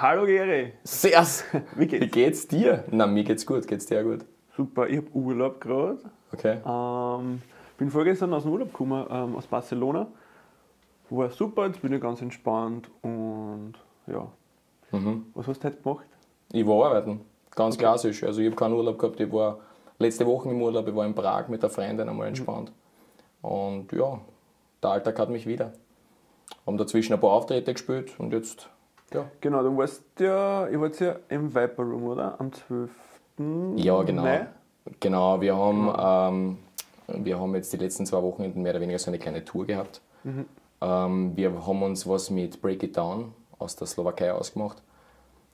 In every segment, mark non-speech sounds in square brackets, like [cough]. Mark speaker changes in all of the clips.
Speaker 1: Hallo Geri.
Speaker 2: Servus. [laughs]
Speaker 1: Wie geht's?
Speaker 2: Wie geht's dir? Na, mir geht's gut. Geht's dir auch gut?
Speaker 1: Super, ich habe Urlaub gerade.
Speaker 2: Okay.
Speaker 1: Ähm, bin vorgestern aus dem Urlaub gekommen, ähm, aus Barcelona. War super, jetzt bin ich ganz entspannt und ja.
Speaker 2: Mhm.
Speaker 1: Was hast du heute gemacht?
Speaker 2: Ich war arbeiten. Ganz klassisch. Also ich habe keinen Urlaub gehabt. Ich war letzte Woche im Urlaub. Ich war in Prag mit der Freundin einmal entspannt. Und ja, der Alltag hat mich wieder. Haben dazwischen ein paar Auftritte gespielt und jetzt, ja.
Speaker 1: Genau, du warst ja, ihr wart ja im Viper Room, oder? Am 12.
Speaker 2: Ja, genau.
Speaker 1: Mai?
Speaker 2: Genau, wir haben, ähm, wir haben jetzt die letzten zwei Wochen mehr oder weniger so eine kleine Tour gehabt. Ähm, wir haben uns was mit Break It Down aus der Slowakei ausgemacht.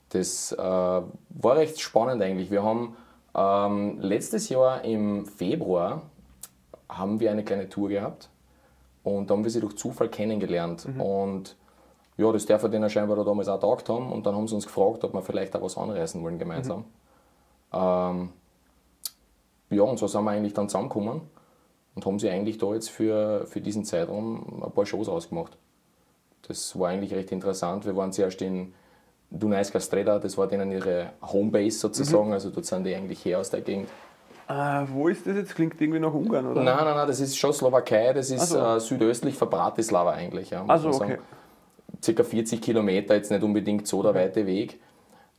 Speaker 2: Das äh, war recht spannend eigentlich. Wir haben ähm, letztes Jahr im Februar haben wir eine kleine Tour gehabt und da haben wir sie durch Zufall kennengelernt. Und ja, das darf denen scheinbar da damals auch taugt haben und dann haben sie uns gefragt, ob wir vielleicht auch was anreisen wollen gemeinsam. Ähm, ja, und so sind wir eigentlich dann zusammengekommen und haben sie eigentlich da jetzt für, für diesen Zeitraum ein paar Shows ausgemacht. Das war eigentlich recht interessant. Wir waren zuerst in Dunajska Streda, das war denen ihre Homebase sozusagen, also dort sind die eigentlich her aus der Gegend.
Speaker 1: Äh, wo ist das jetzt? Klingt irgendwie nach Ungarn, oder?
Speaker 2: Nein, nein, nein, das ist schon Slowakei, das ist
Speaker 1: so.
Speaker 2: äh, südöstlich von Bratislava eigentlich. Ja,
Speaker 1: Also,
Speaker 2: sagen. Circa 40 Kilometer, jetzt nicht unbedingt so der weite Weg.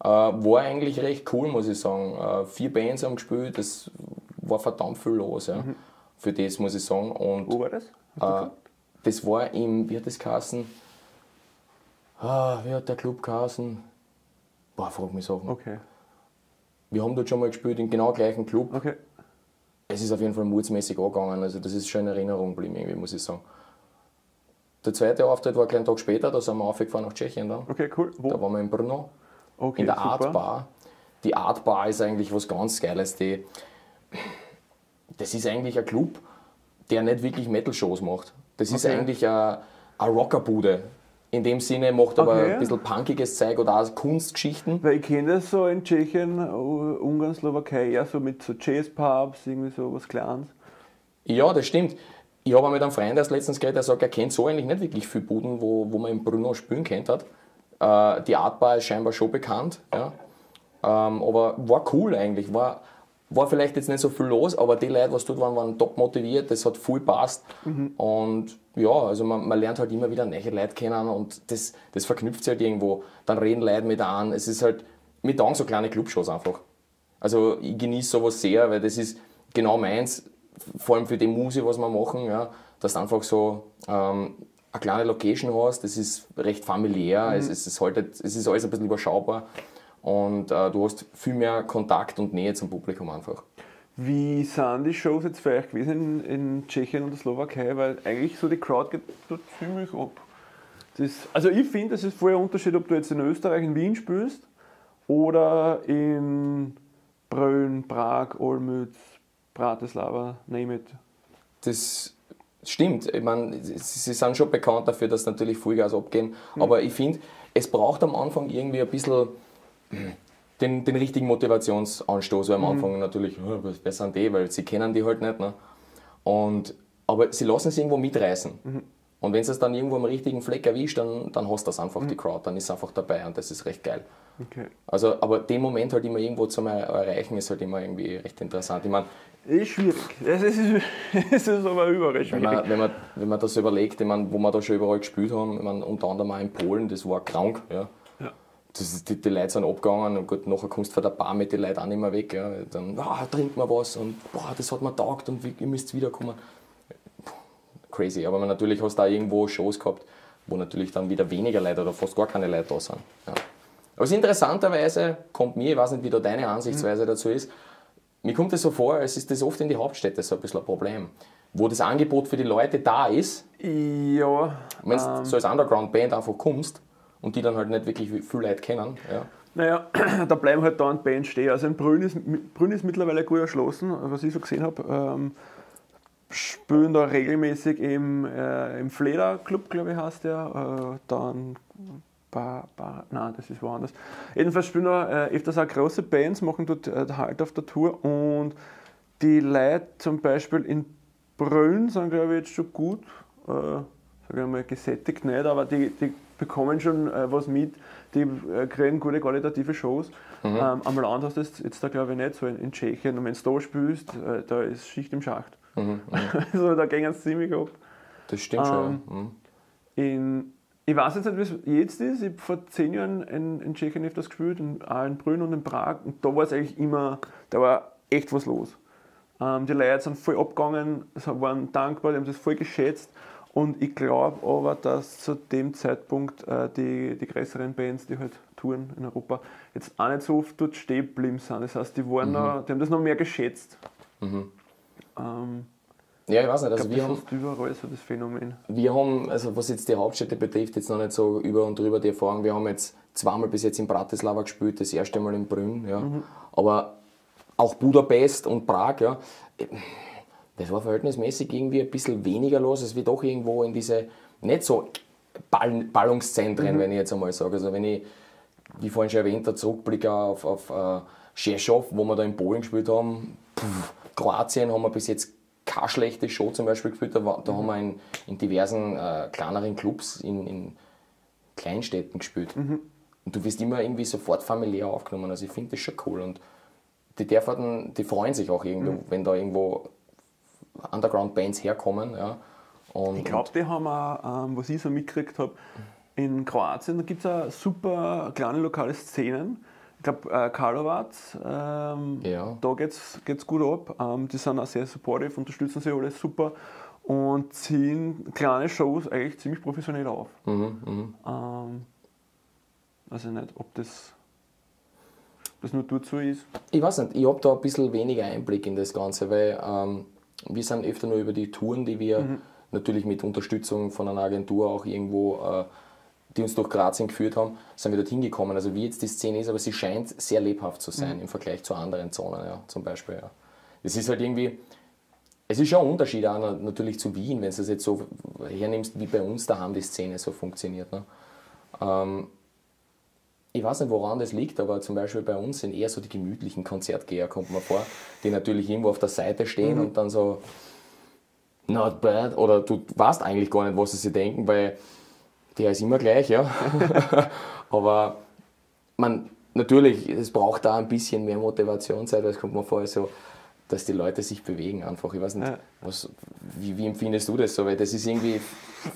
Speaker 2: Äh, war eigentlich recht cool, muss ich sagen. Äh, vier Bands haben gespielt, das war verdammt viel los. Ja. Für das muss ich sagen. Und
Speaker 1: Wo war das?
Speaker 2: Äh, das war im, wie hat das geheißen? Ah, wie hat der Club geheißen? Boah, frag mich Sachen.
Speaker 1: Okay,
Speaker 2: Wir haben dort schon mal gespielt, im genau gleichen Club.
Speaker 1: okay.
Speaker 2: Es ist auf jeden Fall mutsmäßig angegangen, also das ist schon in Erinnerung geblieben, irgendwie, muss ich sagen. Der zweite Auftritt war einen Tag später, da sind wir aufgefahren nach Tschechien dann.
Speaker 1: Okay, cool. Wo?
Speaker 2: Da waren wir in Brno,
Speaker 1: okay,
Speaker 2: in der
Speaker 1: super.
Speaker 2: Art Bar. Die Art Bar ist eigentlich was ganz Geiles. Die, das ist eigentlich ein Club, der nicht wirklich Metal-Shows macht. Das ist
Speaker 1: Okay.
Speaker 2: eigentlich eine, eine Rockerbude. In dem Sinne macht aber
Speaker 1: Okay.
Speaker 2: ein bisschen punkiges Zeug oder auch Kunstgeschichten.
Speaker 1: Weil ich kenne das so in Tschechien, Ungarn, Slowakei, eher so mit so Jazz-Pubs, irgendwie so was Kleines.
Speaker 2: Ja, das stimmt. Ich habe mit einem Freund erst letztens geredet, der sagt, er kennt so eigentlich nicht wirklich viele Buden, wo, wo man in Brno spielen kennt hat. Äh, die Artbar ist scheinbar schon bekannt, ja. Ähm, aber war cool eigentlich. War, war vielleicht jetzt nicht so viel los, aber die Leute, was dort waren, waren top motiviert, das hat viel passt. Und ja, also man, man lernt halt immer wieder neue Leute kennen und das, das verknüpft sich halt irgendwo. Dann reden Leute mit an. Es ist halt, mir taugen so kleine Clubshows einfach. Also ich genieße sowas sehr, weil das ist genau meins, vor allem für die Musik, was wir machen, ja, dass du einfach so ähm, eine kleine Location hast, das ist recht familiär, es, es, ist halt, es ist alles ein bisschen überschaubar und äh, du hast viel mehr Kontakt und Nähe zum Publikum einfach.
Speaker 1: Wie sind die Shows jetzt für euch gewesen in, in Tschechien und der Slowakei? Weil eigentlich so die Crowd geht dort ziemlich ab. Das, also ich finde, es ist voll ein Unterschied, ob du jetzt in Österreich, in Wien spielst oder in Brünn, Prag, Olmütz, Bratislava, name it.
Speaker 2: Das stimmt. Ich meine, sie sie sind schon bekannt dafür, dass natürlich Vollgas abgehen. Aber ich finde, es braucht am Anfang irgendwie ein bisschen den, den richtigen Motivationsanstoß. Weil am Anfang natürlich, "Oh, wer sind die? Weil sie kennen die halt nicht. Ne? Und, aber sie lassen sich irgendwo mitreißen. Und wenn es dann irgendwo am richtigen Fleck erwischt, dann, dann hast du das einfach, die Crowd. Dann ist es einfach dabei und das ist recht geil.
Speaker 1: Okay.
Speaker 2: Also, aber den Moment halt immer irgendwo zu erreichen, ist halt immer irgendwie recht interessant. Ich meine,
Speaker 1: Ist schwierig. Es ist, [laughs] ist aber überall
Speaker 2: Wenn
Speaker 1: schwierig.
Speaker 2: man, wenn, man, wenn man das überlegt, ich meine, wo wir da schon überall gespielt haben, ich meine, unter anderem auch in Polen, das war krank. Ja.
Speaker 1: Ja.
Speaker 2: Das ist, die, die Leute sind abgegangen und gut, nachher kommst du von der Bar mit den Leuten auch nicht mehr weg. Ja. Dann, ah, trink mal was und boah, das hat mir taugt und ihr müsst wiederkommen. Crazy, aber man, natürlich hast du da irgendwo Shows gehabt, wo natürlich dann wieder weniger Leute oder fast gar keine Leute da sind. Ja. Aber interessanterweise kommt mir, ich weiß nicht, wie da deine Ansichtsweise dazu ist, mir kommt es so vor, als ist das oft in die Hauptstädte so ein bisschen ein Problem. Wo das Angebot für die Leute da ist,
Speaker 1: Ja,
Speaker 2: wenn
Speaker 1: Ähm.
Speaker 2: du so als Underground-Band einfach kommst und die dann halt nicht wirklich viele Leute kennen. Ja.
Speaker 1: Naja, [clears throat] da bleiben halt dauernd Bands stehen. Also in Brünn ist, Brünn ist mittlerweile gut erschlossen, was ich so gesehen habe. Ähm, spielen da regelmäßig im, äh, im Fleder Club, glaube ich, heißt der. Äh, dann Bar, Bar, nein, das ist woanders. Jedenfalls spielen da äh, öfters auch große Bands, machen dort äh, halt auf der Tour und die Leute zum Beispiel in Brünn sind, glaube ich, jetzt schon gut. Äh, sage ich mal, gesättigt nicht, aber die, die bekommen schon äh, was mit, die äh, kriegen gute qualitative Shows. Mhm. Ähm, am Land hast du das jetzt da glaube ich nicht so in, in Tschechien und wenn du da spielst, äh, da ist Schicht im Schacht. Mhm. mhm. [laughs] also da gehen es ziemlich ab.
Speaker 2: Das stimmt ähm, schon. Mhm.
Speaker 1: In, ich weiß jetzt nicht, wie es jetzt ist. Ich habe vor zehn Jahren in, in Tschechien öfters gespielt, in, auch in Brünn und in Prag. Und da war es eigentlich immer, da war echt was los. Ähm, die Leute sind voll abgegangen, waren dankbar, die haben das voll geschätzt. Und ich glaube aber, dass zu dem Zeitpunkt äh, die, die größeren Bands, die halt touren in Europa, jetzt auch nicht so oft dort stehen geblieben sind. Das heißt, die, waren mhm. noch, die haben das noch mehr geschätzt. Mhm.
Speaker 2: Ähm, ja, ich weiß nicht. Also
Speaker 1: glaub, wir das haben überall so das Phänomen.
Speaker 2: Wir haben, also was jetzt die Hauptstädte betrifft, jetzt noch nicht so über und drüber die Erfahrung. Wir haben jetzt zweimal bis jetzt in Bratislava gespielt, das erste Mal in Brünn. Ja. Mhm. Aber auch Budapest und Prag, ja das war verhältnismäßig irgendwie ein bisschen weniger los, als wie doch irgendwo in diese nicht so Ball Ballungszentren, mhm. wenn ich jetzt einmal sage. Also wenn ich, wie vorhin schon erwähnt, zurückblicke auf, auf uh, Rzeszów, wo wir da in Polen gespielt haben, Pff, Kroatien haben wir bis jetzt keine schlechte Show zum Beispiel gespielt, da, da mhm. haben wir in, in diversen uh, kleineren Clubs in, in Kleinstädten gespielt. Mhm. Und du wirst immer irgendwie sofort familiär aufgenommen. Also ich finde das schon cool. Und die, Derfahrten, die freuen sich auch irgendwo, mhm. wenn da irgendwo Underground-Bands herkommen. Ja.
Speaker 1: Und, ich glaube, die haben auch, ähm, was ich so mitgekriegt habe, in Kroatien, da gibt es auch super kleine lokale Szenen. Ich glaube, äh, Karlovac, ähm, ja. da geht es gut ab. Ähm, die sind auch sehr supportive, unterstützen sich alles super und ziehen kleine Shows eigentlich ziemlich professionell auf. Mhm, mhm. Ähm, weiß ich nicht, ob das, ob das nur so ist.
Speaker 2: Ich weiß nicht, ich habe da ein bisschen weniger Einblick in das Ganze, weil ähm, wir sind öfter nur über die Touren, die wir mhm. natürlich mit Unterstützung von einer Agentur auch irgendwo, äh, die uns durch Grazien geführt haben, sind wir dorthin gekommen. Also wie jetzt die Szene ist, aber sie scheint sehr lebhaft zu sein mhm. im Vergleich zu anderen Zonen, ja, zum Beispiel. Ja. Es ist halt irgendwie, es ist schon ein Unterschied auch natürlich zu Wien, wenn du es jetzt so hernimmst, wie bei uns daheim die Szene so funktioniert. Ne? Ähm, ich weiß nicht, woran das liegt, aber zum Beispiel bei uns sind eher so die gemütlichen Konzertgeher, kommt man vor, die natürlich irgendwo auf der Seite stehen mhm. und dann so, not bad, oder du weißt eigentlich gar nicht, was sie sich denken, weil der ist immer gleich, ja. [laughs] aber man, natürlich, es braucht da ein bisschen mehr Motivationszeit, weil es kommt mir vor, so, dass die Leute sich bewegen einfach. Ich weiß nicht, ja. was, wie, wie, empfindest du das so? Weil das ist irgendwie.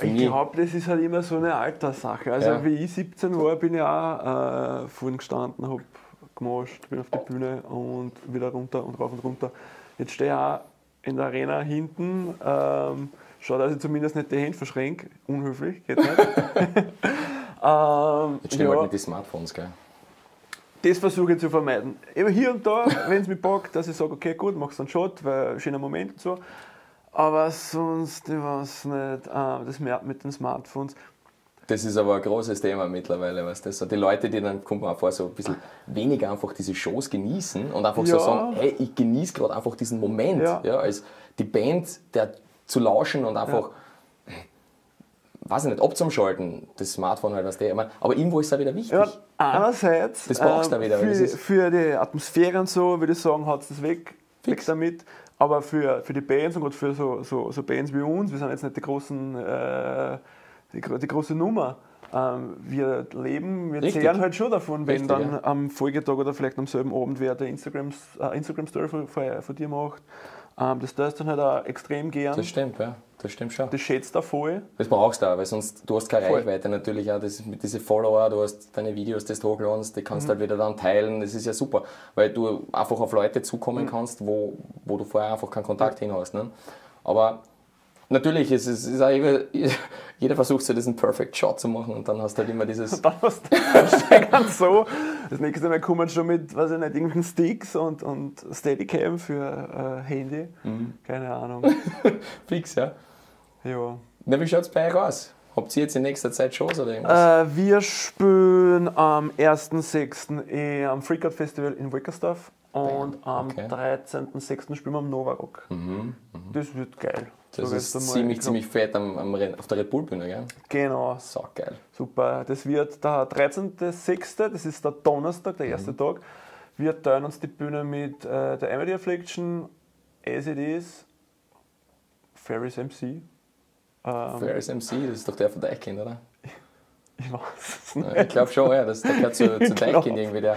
Speaker 1: Ich glaube, das ist halt immer so eine Alterssache. Also, ja. wie ich 17 war, bin ich auch äh, vorhin gestanden, habe gemoscht, bin auf die Bühne und wieder runter und rauf und runter. Jetzt stehe ich auch in der Arena hinten. Ähm, Schau, dass ich zumindest nicht die Hände verschränke. Unhöflich, geht nicht. [laughs]
Speaker 2: ähm, Jetzt stehen ja. halt mit die Smartphones, gell?
Speaker 1: das versuche ich zu vermeiden. Immer hier und da, [laughs] wenn es mich packt, dass ich sage, okay, gut, machst einen Shot, weil schöner Moment und so. Aber sonst, ich weiß nicht, ah, das mit den Smartphones.
Speaker 2: Das ist aber ein großes Thema mittlerweile, weißt du? So die Leute, die dann, kommt man vor, so ein bisschen weniger einfach diese Shows genießen und einfach ja. so sagen, hey, ich genieße gerade einfach diesen Moment, ja. ja. als die Band der zu lauschen und einfach ja weiß ich nicht, abzuschalten, das Smartphone halt, was der, meine, aber irgendwo ist es auch wieder wichtig. Ja,
Speaker 1: einerseits, das brauchst du ähm, wieder. Für, für, die Atmosphäre und so, würde ich sagen, hat es das weg, weg damit. Aber für, für die Bands und gerade für so, so, so Bands wie uns, wir sind jetzt nicht die, großen, äh, die, die große Nummer. Ähm, wir leben, wir Richtig. zehren halt schon davon, wenn Richtig, dann ja. am Folgetag oder vielleicht am selben Abend wer der Instagram, äh, Instagram Story von, von, dir macht. Ähm, das tust dann halt auch extrem gern.
Speaker 2: Das stimmt, ja. Das stimmt schon.
Speaker 1: Das schätzt du voll.
Speaker 2: Das brauchst du auch, weil sonst du hast keine voll. Reichweite natürlich auch. Das, mit diesen Follower, du hast deine Videos, die du hochladest, die kannst du mhm. halt wieder dann teilen. Das ist ja super, weil du einfach auf Leute zukommen mhm. kannst, wo, wo du vorher einfach keinen Kontakt mhm. hin hast. Ne? Aber natürlich, es ist, ist auch [laughs] jeder versucht so diesen Perfect Shot zu machen und dann hast du halt immer dieses. [laughs] dann hast
Speaker 1: du ganz [laughs] so. Das nächste Mal kommen schon mit, weiß ich nicht, irgendwelchen Sticks und, und Steadicam für äh, Handy. Mhm. Keine Ahnung.
Speaker 2: Fix, ja.
Speaker 1: Ja.
Speaker 2: Na, wie schaut es bei euch aus? Habt ihr jetzt in nächster Zeit Shows oder irgendwas?
Speaker 1: Äh, wir spielen am 1.6. Eh am Freakout Festival in Wickersdorf und am okay. 13.6. spielen wir am Nova Rock. Mhm, mh. Das wird geil.
Speaker 2: Das so ist ziemlich, ziemlich fett am, am auf der Red Bull Bühne, gell?
Speaker 1: Genau.
Speaker 2: So geil.
Speaker 1: Super. Das wird der 13.6., das ist der Donnerstag, der erste mhm. Tag. Wir teilen uns die Bühne mit äh, der Amity Affliction, As It Is, Ferris MC, Ähm,
Speaker 2: Ferris MC, das ist doch der von Deichkind, oder?
Speaker 1: Ich weiß es nicht.
Speaker 2: Ja, ich glaube schon, ja. Das, der gehört zu, [laughs] zu. Deichkind irgendwie. Der,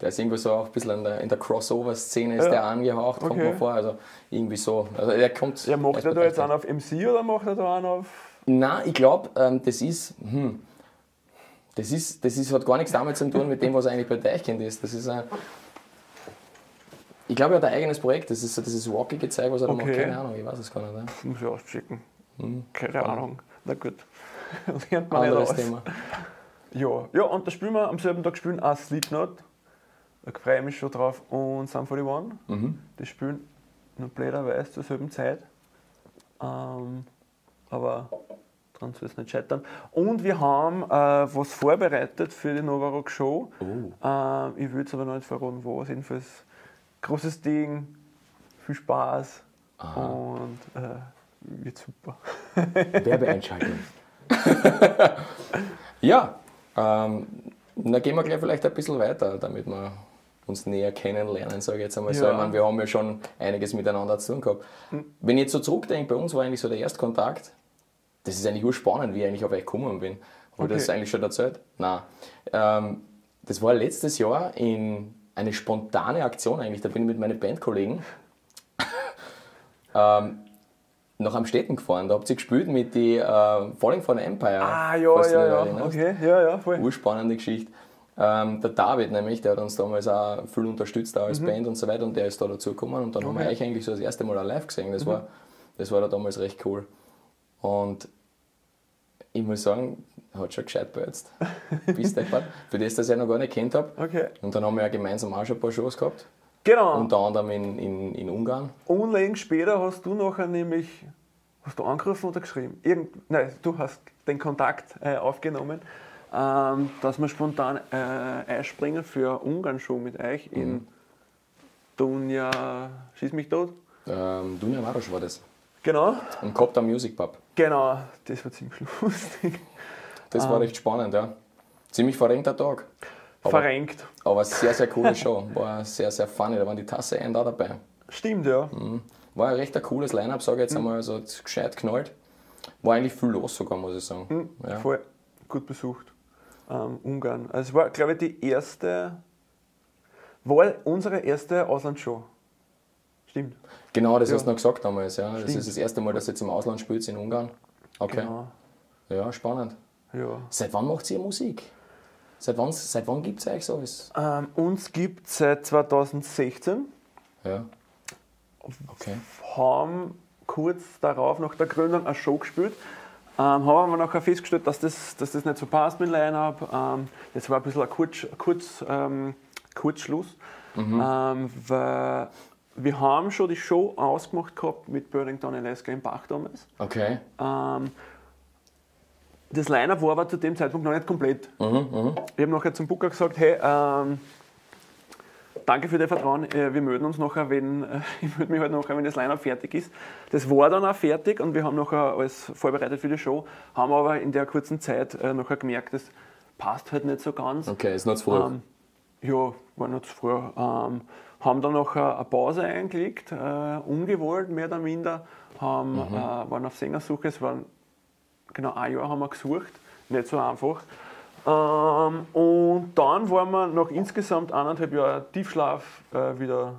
Speaker 2: der ist irgendwo so auch ein bisschen in der, in der Crossover-Szene ist
Speaker 1: Ja.
Speaker 2: der angehaucht, kommt
Speaker 1: Okay.
Speaker 2: mir vor. Also irgendwie so. Also er kommt.
Speaker 1: Ja, macht er da jetzt einen auf MC oder macht er da einen auf.
Speaker 2: Nein, ich glaube, ähm, das ist. Hm, das ist, das ist, hat gar nichts damit zu tun mit dem, was eigentlich bei Deichkind ist. Das ist ein. Ich glaube, er hat ein eigenes Projekt. Das ist dieses rockige Zeug, was er da macht.
Speaker 1: Okay.
Speaker 2: Keine Ahnung, ich weiß es gar nicht. Ne?
Speaker 1: Muss ich auschecken.
Speaker 2: Hm,
Speaker 1: Keine. Ahnung. Na gut. [laughs] Lernt man nicht
Speaker 2: Anderes
Speaker 1: aus.
Speaker 2: Thema.
Speaker 1: Ja. ja, und da spielen wir am selben Tag spielen auch Slipknot. Da freue ich mich schon drauf. Und Sum 41.
Speaker 2: Mhm.
Speaker 1: Die spielen nur blöderweise zur selben Zeit. Ähm, aber dran soll es nicht scheitern. Und wir haben äh, was vorbereitet für die Nova Rock Show.
Speaker 2: Oh.
Speaker 1: Ähm, ich will es aber noch nicht verraten, was. Jedenfalls großes Ding, viel Spaß
Speaker 2: Aha.
Speaker 1: und äh, wird super.
Speaker 2: Werbeeinschaltung. [laughs] [laughs] ja, ähm, dann gehen wir gleich vielleicht ein bisschen weiter, damit wir uns näher kennenlernen, sage ich jetzt einmal so.
Speaker 1: Ja.
Speaker 2: Ich meine, wir haben ja schon einiges miteinander zu tun gehabt. Wenn ich jetzt so zurückdenke, bei uns war eigentlich so der Erstkontakt, das ist eigentlich urspannend, wie ich eigentlich auf euch gekommen bin. Habe ich das
Speaker 1: Okay.
Speaker 2: eigentlich schon erzählt? Nein. Ähm, das war letztes Jahr in eine spontane Aktion eigentlich, da bin ich mit meinen Bandkollegen [laughs] ähm, nach Amstetten gefahren. Da habt ihr gespielt mit die äh, Falling for the Empire.
Speaker 1: Ah, ja, ja, ja.
Speaker 2: erinnerst.
Speaker 1: Okay, ja, ja, voll.
Speaker 2: Urspannende Geschichte. Ähm, der David nämlich, der hat uns damals auch viel unterstützt auch als Band und so weiter und der ist da dazugekommen und dann haben wir
Speaker 1: Mhm. Okay. Mhm.
Speaker 2: euch eigentlich so das erste Mal auch live gesehen. Das, war, das war da damals recht cool. Und ich muss sagen, hat schon gescheit jetzt. [laughs] Bis deppert. Für das, dass ich noch gar nicht kennt habe.
Speaker 1: Okay.
Speaker 2: Und dann haben wir ja gemeinsam auch schon ein paar Shows gehabt.
Speaker 1: Genau.
Speaker 2: Unter anderem in, in, in Ungarn.
Speaker 1: Unlängst später hast du nachher nämlich, hast du angerufen oder geschrieben? Irgend, nein, du hast den Kontakt äh, aufgenommen, ähm, dass wir spontan äh, einspringen für Ungarn schon mit euch
Speaker 2: Mhm.
Speaker 1: in Dunja, schieß mich tot.
Speaker 2: Ähm, Dunja Marosch war das.
Speaker 1: Genau,
Speaker 2: Im Kopter Music Pub.
Speaker 1: genau, das war ziemlich [laughs] lustig.
Speaker 2: Das war recht spannend, ja. Ziemlich verrenkter Tag. Aber,
Speaker 1: Verrenkt.
Speaker 2: aber sehr, sehr coole Show. War sehr, sehr funny. Da waren die Tasse ein da dabei.
Speaker 1: Stimmt, ja.
Speaker 2: Mhm. War ein recht ein cooles Line-Up, sage ich jetzt einmal. Also hat gescheit knallt. War eigentlich viel los sogar, muss ich sagen.
Speaker 1: Mhm,
Speaker 2: Ja.
Speaker 1: Voll gut besucht. Ähm, Ungarn. Also es war, glaube ich, die erste, war unsere erste Auslandsshow. Stimmt.
Speaker 2: Genau, das
Speaker 1: Ja.
Speaker 2: hast du noch gesagt damals. Ja. Das ist das erste Mal, dass du jetzt im Ausland spielst, in Ungarn. Okay.
Speaker 1: Genau.
Speaker 2: Ja, spannend.
Speaker 1: Ja.
Speaker 2: Seit wann macht ihr Musik? Seit wann, seit wann gibt es euch sowas?
Speaker 1: Ähm, uns gibt es seit 2016,
Speaker 2: Ja. Okay.
Speaker 1: haben kurz darauf nach der Gründung eine Show gespielt. Ähm, haben aber nachher festgestellt, dass das, dass das nicht so passt mit dem Line-Up. Ähm, das war ein bisschen ein Kurz, Kurz, ähm, Kurzschluss. Ähm, weil wir haben schon die Show ausgemacht gehabt mit Burning Down Alaska in Bach damals.
Speaker 2: Okay.
Speaker 1: Ähm, das Line-Up war aber zu dem Zeitpunkt noch nicht komplett.
Speaker 2: Mhm, mhm.
Speaker 1: Ich habe nachher zum Booker gesagt, hey, ähm, danke für dein Vertrauen, äh, wir melden uns nachher, wenn, äh, [laughs] ich melde mich halt nachher, wenn das Line-Up fertig ist. Das war dann auch fertig und wir haben nachher alles vorbereitet für die Show, haben aber in der kurzen Zeit äh, nachher gemerkt, das passt halt nicht so ganz.
Speaker 2: Okay, ist noch zu früh.
Speaker 1: Ähm, ja, war noch zu früh. Ähm, haben dann noch eine Pause eingelegt, äh, ungewollt mehr oder minder. Haben, äh, waren auf Sängersuche, es waren genau ein Jahr haben wir gesucht, nicht so einfach. Ähm, und dann waren wir nach insgesamt eineinhalb Jahren Tiefschlaf äh, wieder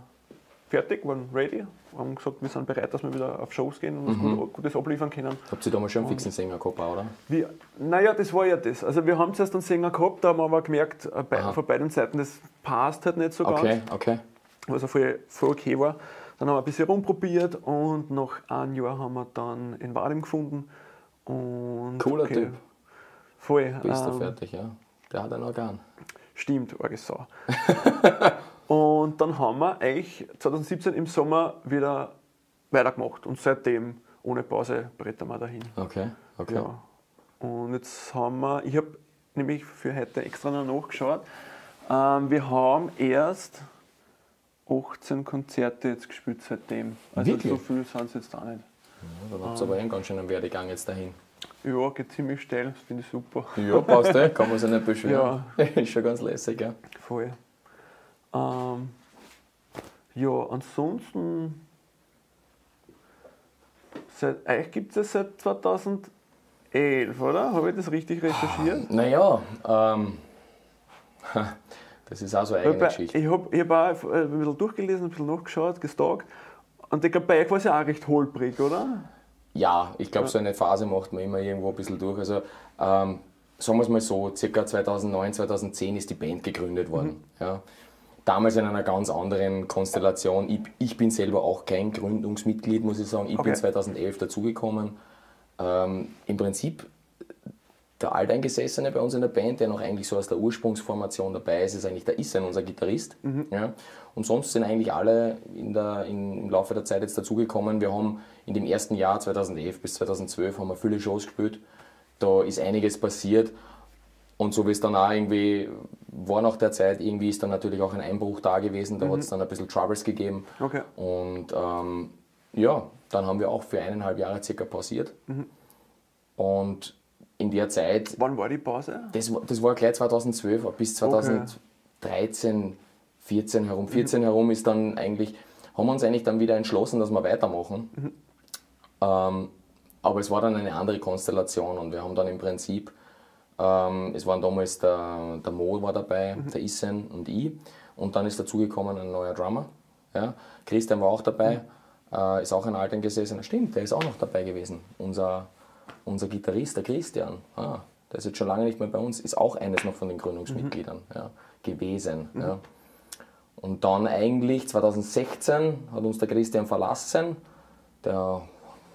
Speaker 1: fertig, waren ready, haben gesagt, wir sind bereit, dass wir wieder auf Shows gehen und was gut, Gutes abliefern können.
Speaker 2: Habt ihr damals schon einen fixen Sänger gehabt, oder?
Speaker 1: Wie, naja, das war ja das. Also wir haben zuerst einen Sänger gehabt, da haben wir aber gemerkt, äh, bei, von beiden Seiten, das passt halt nicht so
Speaker 2: Okay,
Speaker 1: ganz,
Speaker 2: okay.
Speaker 1: was auch voll, voll okay war. Dann haben wir ein bisschen rumprobiert und nach einem Jahr haben wir dann in Wadim gefunden. Und
Speaker 2: Cooler Typ.
Speaker 1: Voll.
Speaker 2: Bist du
Speaker 1: ähm,
Speaker 2: fertig, ja. Der hat einen Organ.
Speaker 1: Stimmt, arge Sau. [laughs] und dann haben wir eigentlich 2017 im Sommer wieder weitergemacht und seitdem ohne Pause brettern wir dahin.
Speaker 2: Okay, okay.
Speaker 1: Ja. Und jetzt haben wir, ich habe nämlich für heute extra noch nachgeschaut, ähm, wir haben erst 18 Konzerte jetzt gespielt seitdem. Also
Speaker 2: Wirklich?
Speaker 1: so viel sind es jetzt auch nicht.
Speaker 2: Ja, dann habt ihr aber einen ganz schönen Werdegang jetzt dahin.
Speaker 1: Ja, geht ziemlich steil, das finde ich super.
Speaker 2: Ja, passt eh, kann man sich nicht beschweren.
Speaker 1: Ja. [laughs]
Speaker 2: Ist schon ganz lässig, ja.
Speaker 1: Voll. Ähm, ja, ansonsten Seit, euch gibt es seit 2011, oder? Habe ich das richtig recherchiert?
Speaker 2: Naja, ähm, [laughs] das ist auch so eine eigene
Speaker 1: Bei,
Speaker 2: Geschichte.
Speaker 1: ich habe hab auch äh, ein bisschen durchgelesen, ein bisschen nachgeschaut, gestalkt. Und bei euch war es ja auch recht holprig, oder?
Speaker 2: Ja, ich glaube, so eine Phase macht man immer irgendwo ein bisschen durch. Also, ähm, sagen wir es mal so, circa 2009, 2010 ist die Band gegründet worden. Ja. Damals in einer ganz anderen Konstellation. Ich, ich bin selber auch kein Gründungsmitglied, muss ich sagen. Ich bin
Speaker 1: Okay.
Speaker 2: 2011 dazugekommen. Ähm, Im Prinzip der Alteingesessene bei uns in der Band, der noch eigentlich so aus der Ursprungsformation dabei ist, ist eigentlich der Isen, unser Gitarrist. Ja. Und sonst sind eigentlich alle in der, in, im Laufe der Zeit jetzt dazugekommen. Wir haben in dem ersten Jahr 2011 bis 2012 haben wir viele Shows gespielt. Da ist einiges passiert. Und so wie es dann auch irgendwie war nach der Zeit, irgendwie ist dann natürlich auch ein Einbruch da gewesen. Da hat es dann ein bisschen Troubles gegeben.
Speaker 1: Okay.
Speaker 2: Und ähm, ja, dann haben wir auch für eineinhalb Jahre circa pausiert. Und in der Zeit,
Speaker 1: Wann war die Pause?
Speaker 2: das, war- das war gleich 2012 bis 2013, 14 herum. 14 herum ist dann eigentlich, haben wir uns eigentlich dann wieder entschlossen, dass wir weitermachen. Ähm, aber es war dann eine andere Konstellation und wir haben dann im Prinzip, ähm, es waren damals der, der Mo war dabei, der Isen und ich und dann ist dazugekommen ein neuer Drummer. Ja. Christian war auch dabei, äh, ist auch ein alteingesessener, stimmt, der ist auch noch dabei gewesen. Unser, unser Gitarrist, der Christian, ah, der ist jetzt schon lange nicht mehr bei uns, ist auch eines noch von den Gründungsmitgliedern ja, gewesen. Ja. Und dann eigentlich 2016 hat uns der Christian verlassen. Der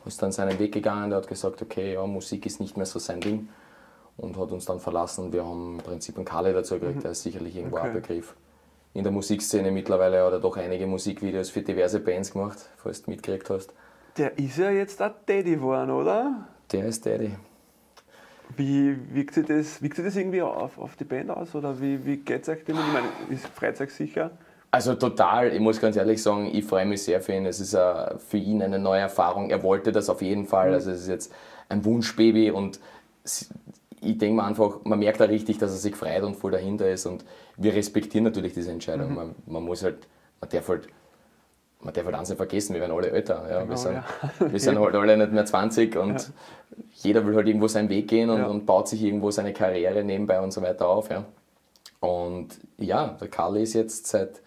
Speaker 2: ist dann seinen Weg gegangen, der hat gesagt, okay, ja, Musik ist nicht mehr so sein Ding und hat uns dann verlassen. Wir haben im Prinzip einen Kalle dazu gekriegt, der ist sicherlich irgendwo
Speaker 1: Okay.
Speaker 2: ein Begriff. In der Musikszene mittlerweile hat er doch einige Musikvideos für diverse Bands gemacht, falls du mitgekriegt hast.
Speaker 1: Der ist ja jetzt auch Daddy geworden, oder?
Speaker 2: Der ist Daddy.
Speaker 1: Wie wirkt sich das, wirkt sich das irgendwie auf, auf die Band aus? Oder wie, wie geht es euch damit? Ich meine, ist euch sicher?
Speaker 2: Also total, ich muss ganz ehrlich sagen, ich freue mich sehr für ihn. Es ist äh, für ihn eine neue Erfahrung. Er wollte das auf jeden Fall. Also es ist jetzt ein Wunschbaby und ich denke mir einfach, man merkt da richtig, dass er sich freut und voll dahinter ist und wir respektieren natürlich diese Entscheidung. Man, man muss halt, man darf halt, man darf halt eins nicht vergessen, wir werden alle älter. Ja. wir, sind,
Speaker 1: ja. [laughs]
Speaker 2: wir sind halt alle nicht mehr 20 und jeder will halt irgendwo seinen Weg gehen und,
Speaker 1: Ja.
Speaker 2: und baut sich irgendwo seine Karriere nebenbei und so weiter auf. Ja. Und ja, der Kalle ist jetzt seit,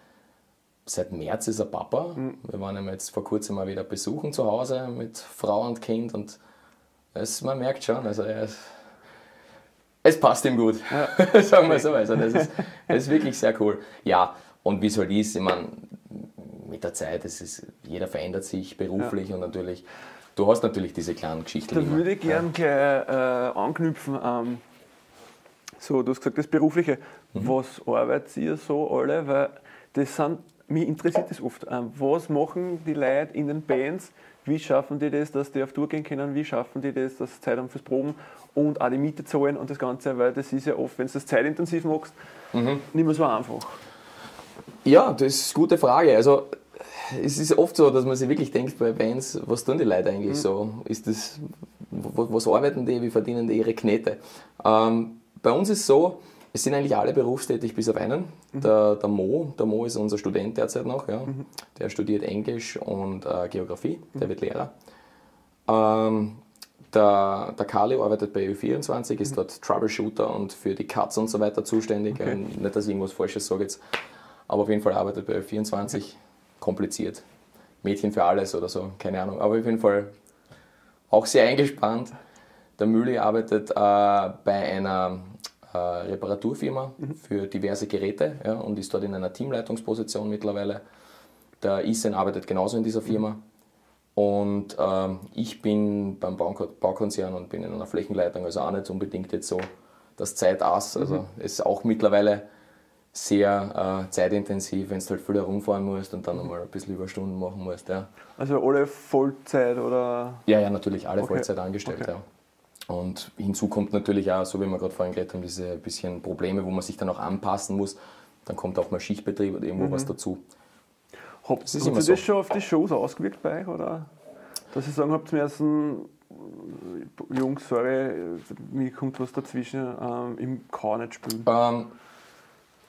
Speaker 2: seit März ist er Papa. Wir waren ihn jetzt vor kurzem mal wieder besuchen zu Hause mit Frau und Kind und es, man merkt schon, also ist, es passt ihm gut, [laughs] sagen wir so. Also das [laughs] ist, das ist wirklich sehr cool. Ja, und wie es halt ist, ich meine, mit der Zeit, es ist, jeder verändert sich beruflich und natürlich, du hast natürlich diese kleinen Geschichten.
Speaker 1: Da
Speaker 2: immer.
Speaker 1: würde ich gern gleich äh, anknüpfen. Ähm, so, du hast gesagt, das Berufliche.
Speaker 2: Mhm.
Speaker 1: Was arbeitet ihr so alle? Weil das sind, mich interessiert das oft. Ähm, was machen die Leute in den Bands? Wie schaffen die das, dass die auf Tour gehen können? Wie schaffen die das, dass sie Zeit haben fürs Proben und auch die Miete zahlen und das Ganze? Weil das ist ja oft, wenn du das zeitintensiv machst,
Speaker 2: Mhm.
Speaker 1: nicht mehr so einfach.
Speaker 2: Ja, das ist eine gute Frage. Also es ist oft so, dass man sich wirklich denkt bei Bands, was tun die Leute eigentlich so? Ist das, was arbeiten die, wie verdienen die ihre Knete? Ähm, bei uns ist es so, es sind eigentlich alle berufstätig bis auf einen. Der, der Mo, der Mo ist unser Student derzeit noch, ja. der studiert Englisch und äh, Geografie, der wird Lehrer. Ähm, der, der Kali arbeitet bei EU24, ist dort Troubleshooter und für die Cuts und so weiter zuständig.
Speaker 1: Okay.
Speaker 2: Ähm, Nicht, dass ich irgendwas Falsches sage jetzt, aber auf jeden Fall arbeitet bei EU24. Kompliziert. Mädchen für alles oder so, keine Ahnung. Aber auf jeden Fall auch sehr eingespannt. Der Mühli arbeitet äh, bei einer äh, Reparaturfirma für diverse Geräte ja, und ist dort in einer Teamleitungsposition mittlerweile. Der Isen arbeitet genauso in dieser Firma. Und ähm, ich bin beim Bau- Baukonzern und bin in einer Flächenleitung, also auch nicht unbedingt jetzt so das Zeitass. Also es ist auch mittlerweile sehr äh, zeitintensiv, wenn du halt viel herumfahren musst und dann nochmal ein bisschen Überstunden machen musst. Ja,
Speaker 1: Also alle Vollzeit oder.
Speaker 2: ja, ja natürlich, alle
Speaker 1: Okay.
Speaker 2: Vollzeit angestellt.
Speaker 1: Okay.
Speaker 2: Ja. Und hinzu kommt natürlich auch, so wie wir gerade vorhin geredet haben, diese bisschen Probleme, wo man sich dann auch anpassen muss. Dann kommt auch mal Schichtbetrieb oder irgendwo was dazu.
Speaker 1: Habt,
Speaker 2: Das ist so.
Speaker 1: das schon auf die Shows ausgewirkt bei euch? Oder? Dass ihr sagen habt, zum ersten, Jungs, sorry, mir kommt was dazwischen, ähm, ich kann nicht spielen.
Speaker 2: Ähm,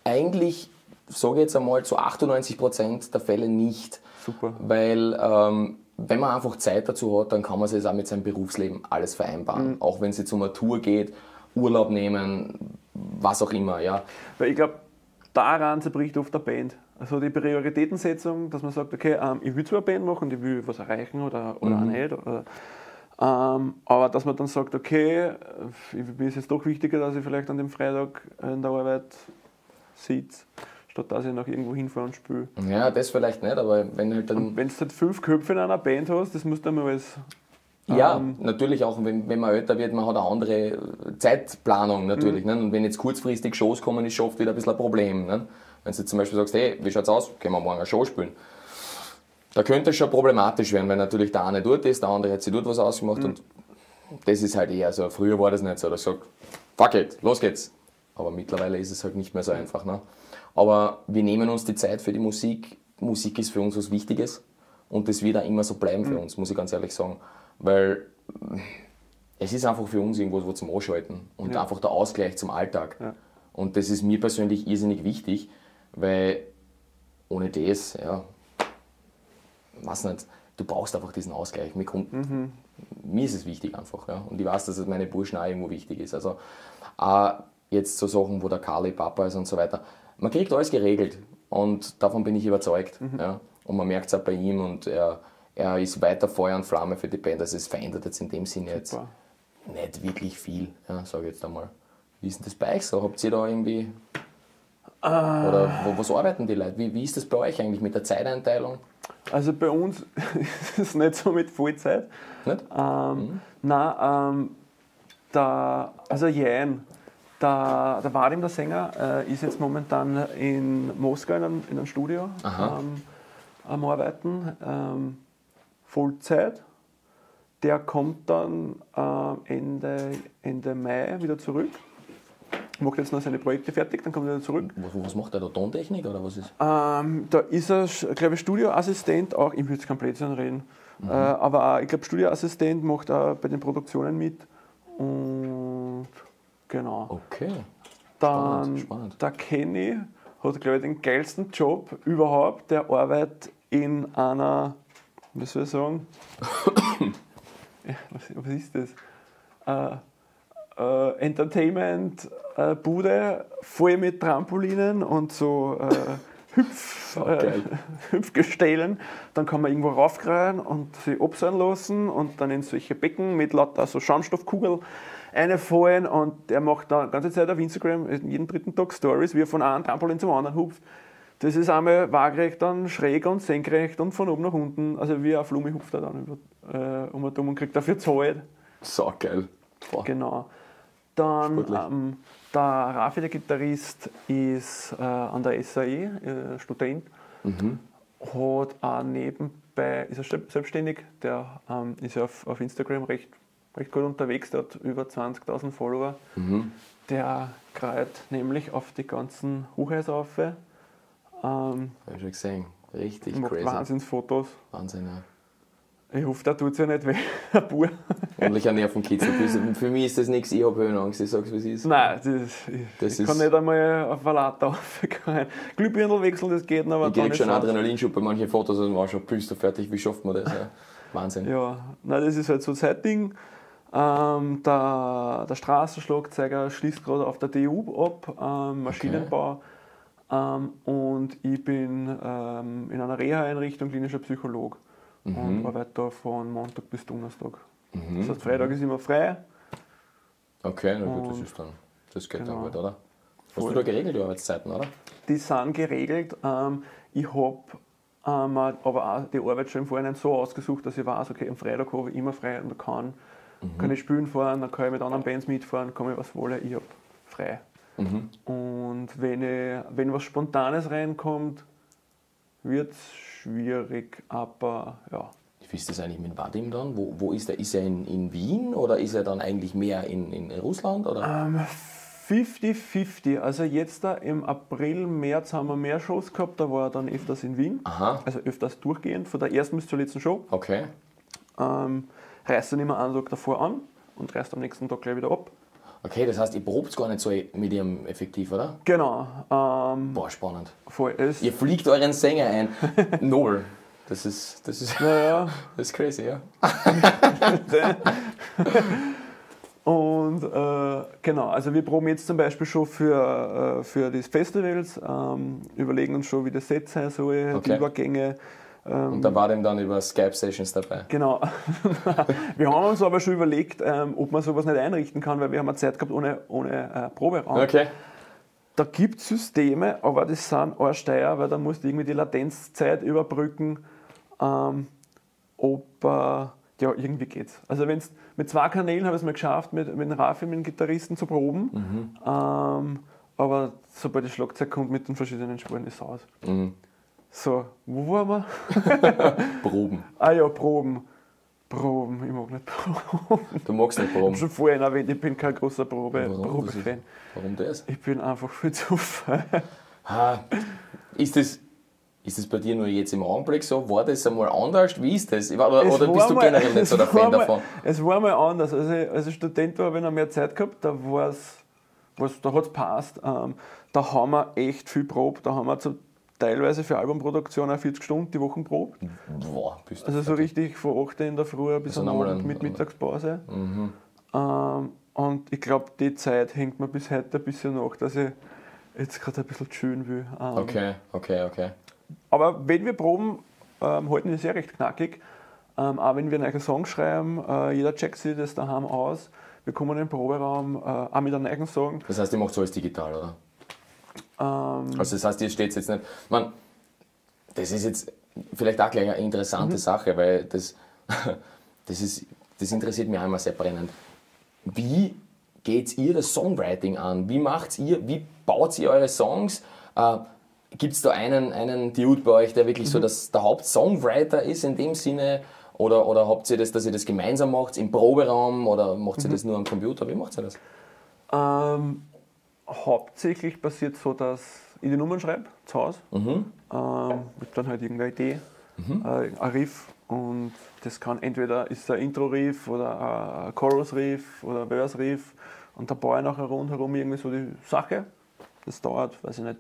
Speaker 2: eigentlich, sage ich jetzt einmal, zu 98% der Fälle nicht.
Speaker 1: Super.
Speaker 2: Weil ähm, wenn man einfach Zeit dazu hat, dann kann man sich das auch mit seinem Berufsleben alles vereinbaren. Mhm. Auch wenn es jetzt um eine Tour geht, Urlaub nehmen, was auch immer. Ja.
Speaker 1: Weil ich glaube, daran zerbricht oft der Band. Also die Prioritätensetzung, dass man sagt, okay, ähm, ich will zwar eine Band machen ich will was erreichen oder, oder mhm. auch nicht. Oder, ähm, aber dass man dann sagt, okay, mir ist jetzt doch wichtiger, dass ich vielleicht an dem Freitag in der Arbeit sitze, statt dass ich noch irgendwo hinfahre und spiele.
Speaker 2: Ja, das vielleicht nicht, aber wenn halt dann.
Speaker 1: Wenn du halt fünf Köpfe in einer Band hast, das musst du einmal alles.
Speaker 2: Ja, ähm, natürlich auch, wenn, wenn man älter wird, man hat eine andere Zeitplanung natürlich. Ne? Und wenn jetzt kurzfristig Shows kommen, ist schon oft wieder ein bisschen ein Problem. Ne? Wenn du jetzt zum Beispiel sagst, hey, wie schaut's aus? Können wir morgen eine Show spielen? Da könnte es schon problematisch werden, weil natürlich der eine dort ist, der andere hat sich dort was ausgemacht mhm. und das ist halt eher so. Früher war das nicht so, da sagt, fuck it, los geht's. Aber mittlerweile ist es halt nicht mehr so einfach. Ne? Aber wir nehmen uns die Zeit für die Musik. Musik ist für uns was Wichtiges und das wird auch immer so bleiben für mhm. uns, muss ich ganz ehrlich sagen. Weil es ist einfach für uns irgendwas wo zum Ausschalten und ja. einfach der Ausgleich zum Alltag. Ja. Und das ist mir persönlich irrsinnig wichtig, weil ohne das, ja, weiß nicht, du brauchst einfach diesen Ausgleich. Mir, kommt, mhm. mir ist es wichtig einfach. Ja. Und ich weiß, dass es meine Burschen auch irgendwo wichtig ist. Also auch jetzt so Sachen, wo der Kali Papa ist und so weiter. Man kriegt alles geregelt und davon bin ich überzeugt. Mhm. Ja. Und man merkt es auch bei ihm und er, er ist weiter Feuer und Flamme für die Band. Also es verändert jetzt in dem Sinne jetzt nicht wirklich viel, ja, sage ich jetzt einmal. Wie ist denn das bei euch so? Habt ihr da irgendwie. Ah. Oder wo, was arbeiten die Leute? Wie, wie ist das bei euch eigentlich mit der Zeiteinteilung?
Speaker 1: Also bei uns [laughs] ist es nicht so mit Vollzeit. Nicht? Ähm, mhm. Nein, ähm, der, also Jan, der, der Vadim, der Sänger, äh, ist jetzt momentan in Moskau in einem, in einem Studio ähm, am Arbeiten. Ähm, Vollzeit. Der kommt dann äh, Ende, Ende Mai wieder zurück macht jetzt noch seine Projekte fertig, dann kommt er wieder zurück.
Speaker 2: Was, macht er da? Tontechnik oder was ist?
Speaker 1: Ähm, da ist er, glaube ich, Studioassistent, auch, ich würde jetzt komplett sein reden, mhm. äh, aber ich glaube, Studioassistent macht auch bei den Produktionen mit. Und genau.
Speaker 2: Okay.
Speaker 1: Dann spannend, spannend. der Kenny hat, glaube ich, den geilsten Job überhaupt. Der arbeitet in einer, wie soll ich sagen, [coughs] was, was ist das? Äh, äh, Entertainment-Bude voll mit Trampolinen und so äh, [laughs] Hüpf, äh, [laughs] Hüpfgestellen. Dann kann man irgendwo raufgreifen und sie abseilen lassen und dann in solche Becken mit lauter so Schaumstoffkugeln einfallen und er macht dann die ganze Zeit auf Instagram jeden dritten Tag Stories, wie er von einem Trampolin zum anderen hupft. Das ist einmal waagerecht, dann schräg und senkrecht und von oben nach unten. Also wie ein Flummi hupft er dann über, äh, um und um und kriegt dafür Zeit.
Speaker 2: So geil.
Speaker 1: Boah. Genau. Dann ähm, der Rafi, der Gitarrist, ist äh, an der SAE, äh, Student, mhm. hat auch nebenbei, ist er selbstständig, der ähm, ist ja auf, auf Instagram recht, recht gut unterwegs, der hat über 20.000 Follower. Mhm. Der greift nämlich auf die ganzen Hochhäuser auf. Ähm,
Speaker 2: Habe ich schon gesehen. Richtig
Speaker 1: crazy. Wahnsinnsfotos.
Speaker 2: Wahnsinn, ja.
Speaker 1: Ich hoffe, da tut es ja nicht weh, [laughs] ein Bub.
Speaker 2: Ordentlich ein Nervenkitzel. Für mich ist das nichts, ich habe Höhenangst, ich sage es, wie es ist.
Speaker 1: Nein, das, das ich kann nicht einmal auf eine Latte aufgehen. Glühbirndl wechseln, das geht noch, aber
Speaker 2: Ich kriege schon Adrenalinschub bei manchen Fotos und war schon püster fertig, wie schafft man das? Ja. Wahnsinn.
Speaker 1: Ja, nein, das ist halt so sein Ding. Ähm, der, der Straßenschlagzeuger schließt gerade auf der DU ab, ähm, Maschinenbau. Okay. Ähm, und ich bin ähm, in einer Reha-Einrichtung klinischer Psychologe mhm. und arbeite da von Montag bis Donnerstag. Mhm. Das heißt, Freitag ist immer frei.
Speaker 2: Okay, na gut, das ist dann, das geht genau. gut, oder? Hast du da geregelt, die Arbeitszeiten, oder?
Speaker 1: Die sind geregelt. Ähm, ich habe ähm, aber auch die Arbeit schon im Vorhinein so ausgesucht, dass ich weiß, okay, am Freitag habe ich immer frei und kann, mhm. kann ich spielen fahren, dann kann ich mit anderen Bands mitfahren, kann ich was wolle, ich habe frei. Mhm. Und wenn, ich, wenn was Spontanes reinkommt, wird es schwierig, aber ja.
Speaker 2: Wie ist das eigentlich mit Vadim dann? Wo, wo ist er? Ist er in, in Wien oder ist er dann eigentlich mehr in, in Russland?
Speaker 1: 50-50. Ähm, also jetzt da im April, März haben wir mehr Shows gehabt, da war er dann öfters in Wien.
Speaker 2: Aha.
Speaker 1: Also öfters durchgehend, von der ersten bis zur letzten Show.
Speaker 2: Okay.
Speaker 1: Ähm, reist dann immer einen Tag davor an und reist am nächsten Tag gleich wieder ab.
Speaker 2: Okay, das heißt, ihr probt gar nicht so mit ihm effektiv, oder?
Speaker 1: Genau. Ähm,
Speaker 2: Boah, spannend.
Speaker 1: Voll.
Speaker 2: ihr fliegt euren Sänger ein. [laughs] Null. Das ist, das ist,
Speaker 1: Naja, [laughs]
Speaker 2: das ist crazy, ja. [laughs]
Speaker 1: und äh, genau, also wir proben jetzt zum Beispiel schon für, äh, für die Festivals, ähm, überlegen uns schon, wie das Set sein soll, die
Speaker 2: Okay.
Speaker 1: Übergänge. Ähm,
Speaker 2: Und da war dem dann über Skype-Sessions dabei.
Speaker 1: Genau. [laughs] wir haben uns aber schon überlegt, ähm, ob man sowas nicht einrichten kann, weil wir haben eine Zeit gehabt ohne, ohne äh, Proberaum.
Speaker 2: Okay.
Speaker 1: Da gibt es Systeme, aber das sind Arschsteier, weil da musst du irgendwie die Latenzzeit überbrücken, ähm, ob äh, ja, irgendwie geht's. Also wenn's, mit zwei Kanälen habe ich es mal geschafft, mit, mit dem Rafi, mit dem Gitarristen zu proben. Ähm, aber sobald das Schlagzeug kommt mit den verschiedenen Spuren, ist es aus.
Speaker 2: Mhm.
Speaker 1: So, wo waren wir? [laughs]
Speaker 2: Proben.
Speaker 1: Ah ja, Proben. Proben, ich mag nicht Proben.
Speaker 2: Du magst nicht
Speaker 1: Ich
Speaker 2: proben.
Speaker 1: habe schon vorhin erwähnt, ich bin kein großer Probe,
Speaker 2: Warum?
Speaker 1: Probefan.
Speaker 2: Warum das?
Speaker 1: Ich bin einfach viel zu.
Speaker 2: Ah, [laughs] ist das, ist das bei dir nur jetzt im Augenblick so? War das einmal anders? Wie ist das? Oder,
Speaker 1: Es
Speaker 2: oder bist
Speaker 1: war
Speaker 2: du
Speaker 1: mal-
Speaker 2: generell nicht so der
Speaker 1: es war
Speaker 2: Fan
Speaker 1: mal-
Speaker 2: davon?
Speaker 1: Es war mal anders. Als ich, als ich Student war, habe ich noch mehr Zeit gehabt, da war's, war's, da hat es passt. Ähm, da haben wir echt viel probt. Da haben wir zu, teilweise für Albumproduktion auch 40 Stunden die Woche probt.
Speaker 2: Boah, bist du
Speaker 1: Also so richtig von 8 in der Früh bis
Speaker 2: Also
Speaker 1: am Abend mit Mittagspause.
Speaker 2: Mhm.
Speaker 1: Ähm, und ich glaube, die Zeit hängt mir bis heute ein bisschen nach, dass ich jetzt gerade ein bisschen chillen will. Ähm,
Speaker 2: Okay, okay, okay.
Speaker 1: Aber wenn wir proben, ähm, halten wir sehr recht knackig. Ähm, auch wenn wir einen neuen Song schreiben, äh, jeder checkt sich das daheim aus. Wir kommen in den Proberaum, äh, auch mit einem neuen Song.
Speaker 2: Das heißt, ihr macht so alles digital, oder?
Speaker 1: Ähm,
Speaker 2: Also das heißt, ihr steht jetzt nicht. Man, das ist jetzt vielleicht auch gleich eine interessante Sache, weil das, [laughs] das, ist, das interessiert mich einmal sehr brennend. Wie geht ihr das Songwriting an? Wie macht ihr, wie baut ihr eure Songs? Äh, Gibt es da einen, einen Dude bei euch, der wirklich so das, der Hauptsongwriter ist in dem Sinne? Oder, oder habt ihr das, dass ihr das gemeinsam macht, im Proberaum? Oder macht ihr das nur am Computer? Wie macht ihr das?
Speaker 1: ähm, hauptsächlich passiert so, dass ich die Nummern schreibe, zu Hause.
Speaker 2: Mhm.
Speaker 1: Ähm, ich habe dann halt irgendeine Idee, äh, ein Riff. Und das kann entweder ist ein Intro-Riff oder ein Chorus-Riff oder ein Verse-Riff. Und da baue ich nachher rundherum irgendwie so die Sache. Das dauert, weiß ich nicht,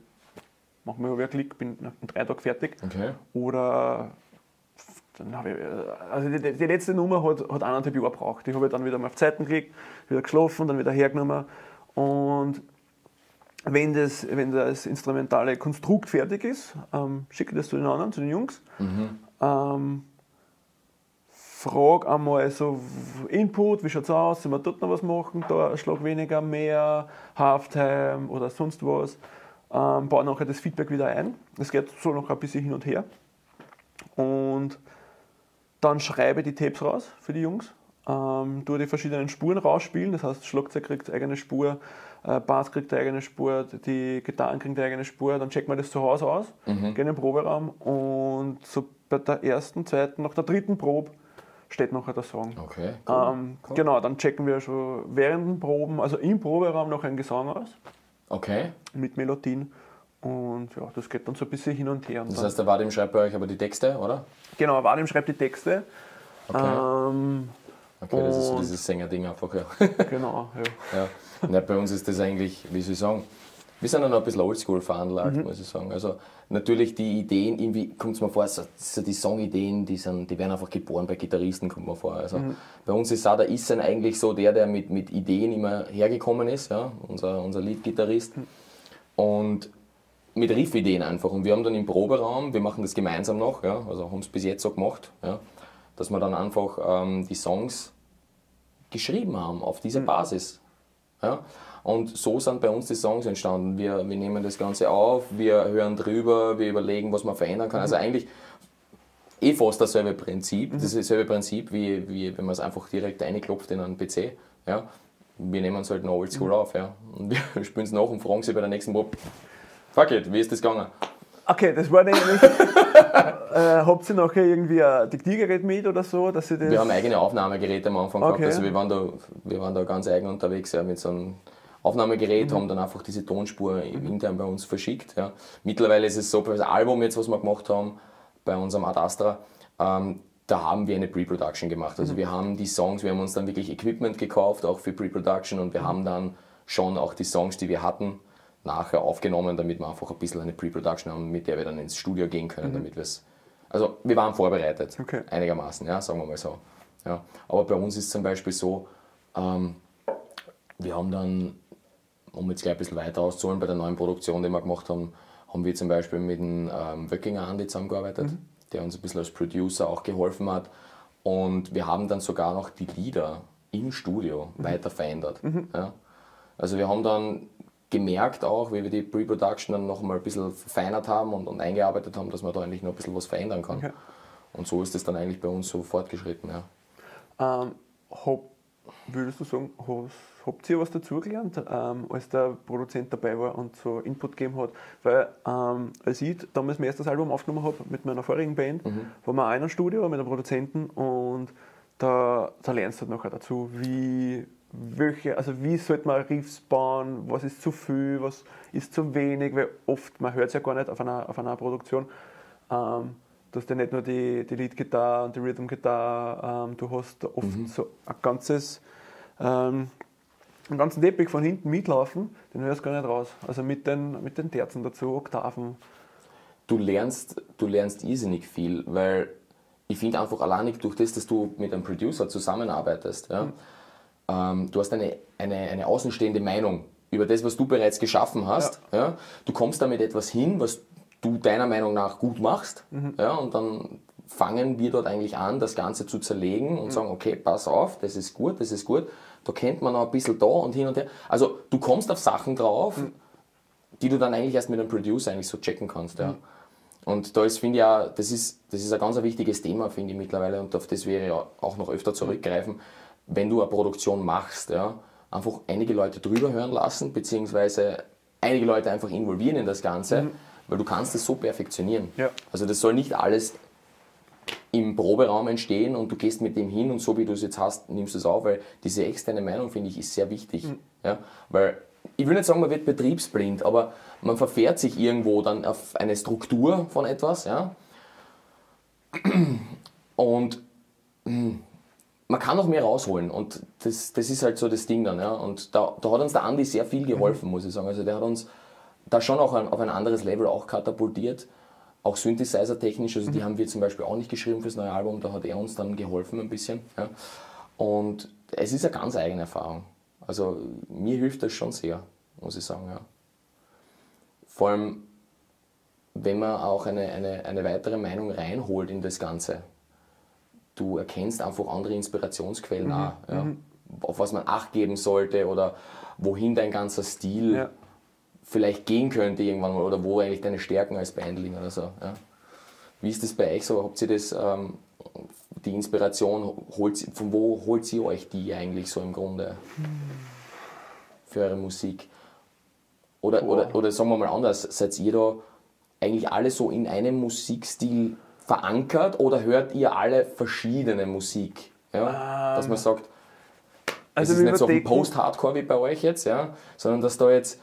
Speaker 1: mach mir über einen Klick, bin nach drei Tagen fertig.
Speaker 2: Okay.
Speaker 1: Oder dann habe ich, also die, die letzte Nummer hat, hat eineinhalb Jahre gebraucht. Ich habe dann wieder mal auf Zeiten gekriegt, wieder geschlafen, dann wieder hergenommen. Und wenn das, wenn das instrumentale Konstrukt fertig ist, ähm, schicke das zu den anderen, zu den Jungs. Ähm, frag einmal so Input, wie schaut es aus, sollen wir dort noch was machen, da ein Schlag weniger, mehr, Halftime oder sonst was. Ähm, baue nachher das Feedback wieder ein. Das geht so noch ein bisschen hin und her. Und dann schreibe die Tapes raus für die Jungs. Ähm, tue die verschiedenen Spuren rausspielen, das heißt, Schlagzeug kriegt eigene Spur, Bass kriegt eine eigene Spur, die Gitarren kriegen eine eigene Spur, dann checken wir das zu Hause aus, gehen in den Proberaum und so bei der ersten, zweiten, nach der dritten Probe steht nachher der Song.
Speaker 2: Okay.
Speaker 1: Ähm, Genau, dann checken wir schon während den Proben, also im Proberaum noch einen Gesang aus
Speaker 2: Okay.
Speaker 1: mit Melodien und ja, das geht dann so ein bisschen hin und her. Und
Speaker 2: Das heißt, der Vadim schreibt bei euch aber die Texte, oder?
Speaker 1: genau, Vadim schreibt die Texte.
Speaker 2: Okay.
Speaker 1: Ähm,
Speaker 2: Okay, das ist so dieses Sängerding einfach, ja.
Speaker 1: genau, ja.
Speaker 2: ja. Na, bei uns ist das eigentlich, wie soll ich sagen, wir sind noch ein bisschen oldschool veranlagt, muss ich sagen. Also natürlich die Ideen, irgendwie kommt es mir vor, so, so die Songideen, die, sind, die werden einfach geboren bei Gitarristen, kommt mir vor. Also bei uns ist auch der Issen eigentlich so der, der mit, mit Ideen immer hergekommen ist, ja, unser, unser Lead-Gitarrist. Und mit Riff-Ideen einfach. Und wir haben dann im Proberaum, wir machen das gemeinsam noch, ja, also haben es bis jetzt so gemacht, ja, dass wir dann einfach ähm, die Songs geschrieben haben auf dieser Basis. Ja? Und so sind bei uns die Songs entstanden. Wir, wir nehmen das Ganze auf, wir hören drüber, wir überlegen, was man verändern kann. Also eigentlich eh fast dasselbe Prinzip, ist dasselbe Prinzip, wie, wie wenn man es einfach direkt reinklopft in einen PC. Ja? Wir nehmen es halt noch oldschool auf. Ja? Und wir [laughs] spielen es nach und fragen sie bei der nächsten Probe, fuck it, wie ist das gegangen?
Speaker 1: Okay, das war nämlich. [laughs] äh, habt ihr nachher irgendwie ein Diktiergerät mit oder so, dass ihr das.
Speaker 2: Wir haben eigene Aufnahmegeräte am Anfang
Speaker 1: Okay.
Speaker 2: gehabt. Also wir waren, da, wir waren da ganz eigen unterwegs ja, mit so einem Aufnahmegerät, haben dann einfach diese Tonspur intern bei uns verschickt. Ja. Mittlerweile ist es so, bei das Album jetzt, was wir gemacht haben, bei unserem Ad Astra, ähm, da haben wir eine Pre-Production gemacht. Also wir haben die Songs, wir haben uns dann wirklich Equipment gekauft, auch für Pre-Production und wir haben dann schon auch die Songs, die wir hatten, nachher aufgenommen, damit wir einfach ein bisschen eine Pre-Production haben, mit der wir dann ins Studio gehen können, damit wir es Also wir waren vorbereitet,
Speaker 1: Okay.
Speaker 2: einigermaßen, ja, sagen wir mal so. Ja. Aber bei uns ist zum Beispiel so, ähm, wir haben dann, um jetzt gleich ein bisschen weiter auszuholen, bei der neuen Produktion, die wir gemacht haben, haben wir zum Beispiel mit dem ähm, Wöckinger Andi zusammengearbeitet, der uns ein bisschen als Producer auch geholfen hat. Und wir haben dann sogar noch die Lieder im Studio weiter verändert. Ja. Also wir haben dann gemerkt auch, wie wir die Pre-Production dann noch mal ein bisschen verfeinert haben und, und eingearbeitet haben, dass man da eigentlich noch ein bisschen was verändern kann.
Speaker 1: Okay.
Speaker 2: Und so ist es dann eigentlich bei uns so fortgeschritten. Ja.
Speaker 1: Ähm, hab, würdest du sagen, hast, habt ihr was dazugelernt, ähm, als der Produzent dabei war und so Input gegeben hat? Weil ähm, als ich damals mein erstes Album aufgenommen habe mit meiner vorigen Band, waren wir auch in einem Studio mit einem Produzenten und da, da lernst du halt nachher dazu, wie, welche, also wie sollte man Riffs bauen, was ist zu viel, was ist zu wenig, weil oft, man hört es ja gar nicht auf einer, auf einer Produktion, ähm, du hast ja nicht nur die, die Lead-Gitarre und die Rhythm-Gitarre, ähm, du hast da oft so ein ganzes, ähm, einen ganzen Teppich von hinten mitlaufen, den hörst du gar nicht raus. Also mit den, mit den Terzen dazu, Oktaven.
Speaker 2: Du lernst, du lernst irrsinnig viel, weil ich finde einfach alleinig durch das, dass du mit einem Producer zusammenarbeitest, ja, ähm, du hast eine, eine, eine außenstehende Meinung über das, was du bereits geschaffen hast. Ja. Du kommst damit etwas hin, was du deiner Meinung nach gut machst. Ja, und dann fangen wir dort eigentlich an, das Ganze zu zerlegen und sagen, okay, pass auf, das ist gut, das ist gut. Da kennt man noch ein bisschen da und hin und her. Also du kommst auf Sachen drauf, die du dann eigentlich erst mit einem Producer eigentlich so checken kannst. Ja. Und da ist, finde ich auch, das ist, das ist ein ganz wichtiges Thema, finde ich mittlerweile, und auf das wäre ja auch noch öfter zurückgreifen, wenn du eine Produktion machst, ja, einfach einige Leute drüber hören lassen, beziehungsweise einige Leute einfach involvieren in das Ganze, weil du kannst es so perfektionieren.
Speaker 1: Ja.
Speaker 2: Also das soll nicht alles im Proberaum entstehen und du gehst mit dem hin und so wie du es jetzt hast, nimmst du es auf, weil diese externe Meinung, finde ich, ist sehr wichtig. Ja? Weil ich will nicht sagen, man wird betriebsblind, aber man verfährt sich irgendwo dann auf eine Struktur von etwas. Ja? Und mm, man kann noch mehr rausholen und das, das ist halt so das Ding dann. Ja? Und da, da hat uns der Andi sehr viel geholfen, muss ich sagen. Also der hat uns da schon auch ein, auf ein anderes Level auch katapultiert. Auch Synthesizer-technisch, also die haben wir zum Beispiel auch nicht geschrieben fürs neue Album, da hat er uns dann geholfen ein bisschen. Ja. Und es ist eine ganz eigene Erfahrung. Also mir hilft das schon sehr, muss ich sagen. Ja. Vor allem, wenn man auch eine, eine, eine weitere Meinung reinholt in das Ganze. Du erkennst einfach andere Inspirationsquellen auch, ja. auf was man Acht geben sollte oder wohin dein ganzer Stil
Speaker 1: Ja.
Speaker 2: vielleicht gehen könnte irgendwann mal oder wo eigentlich deine Stärken als Band liegen oder so. Ja. Wie ist das bei euch so? Habt ihr das, ähm, die Inspiration, holt, von wo holt sie euch die eigentlich so im Grunde für eure Musik? Oder, oder, oder sagen wir mal anders, seid ihr da eigentlich alle so in einem Musikstil verankert oder hört ihr alle verschiedene Musik? Ja? Dass man sagt,
Speaker 1: Also
Speaker 2: es ist nicht so ein Post-Hardcore wie bei euch jetzt, ja, sondern dass da jetzt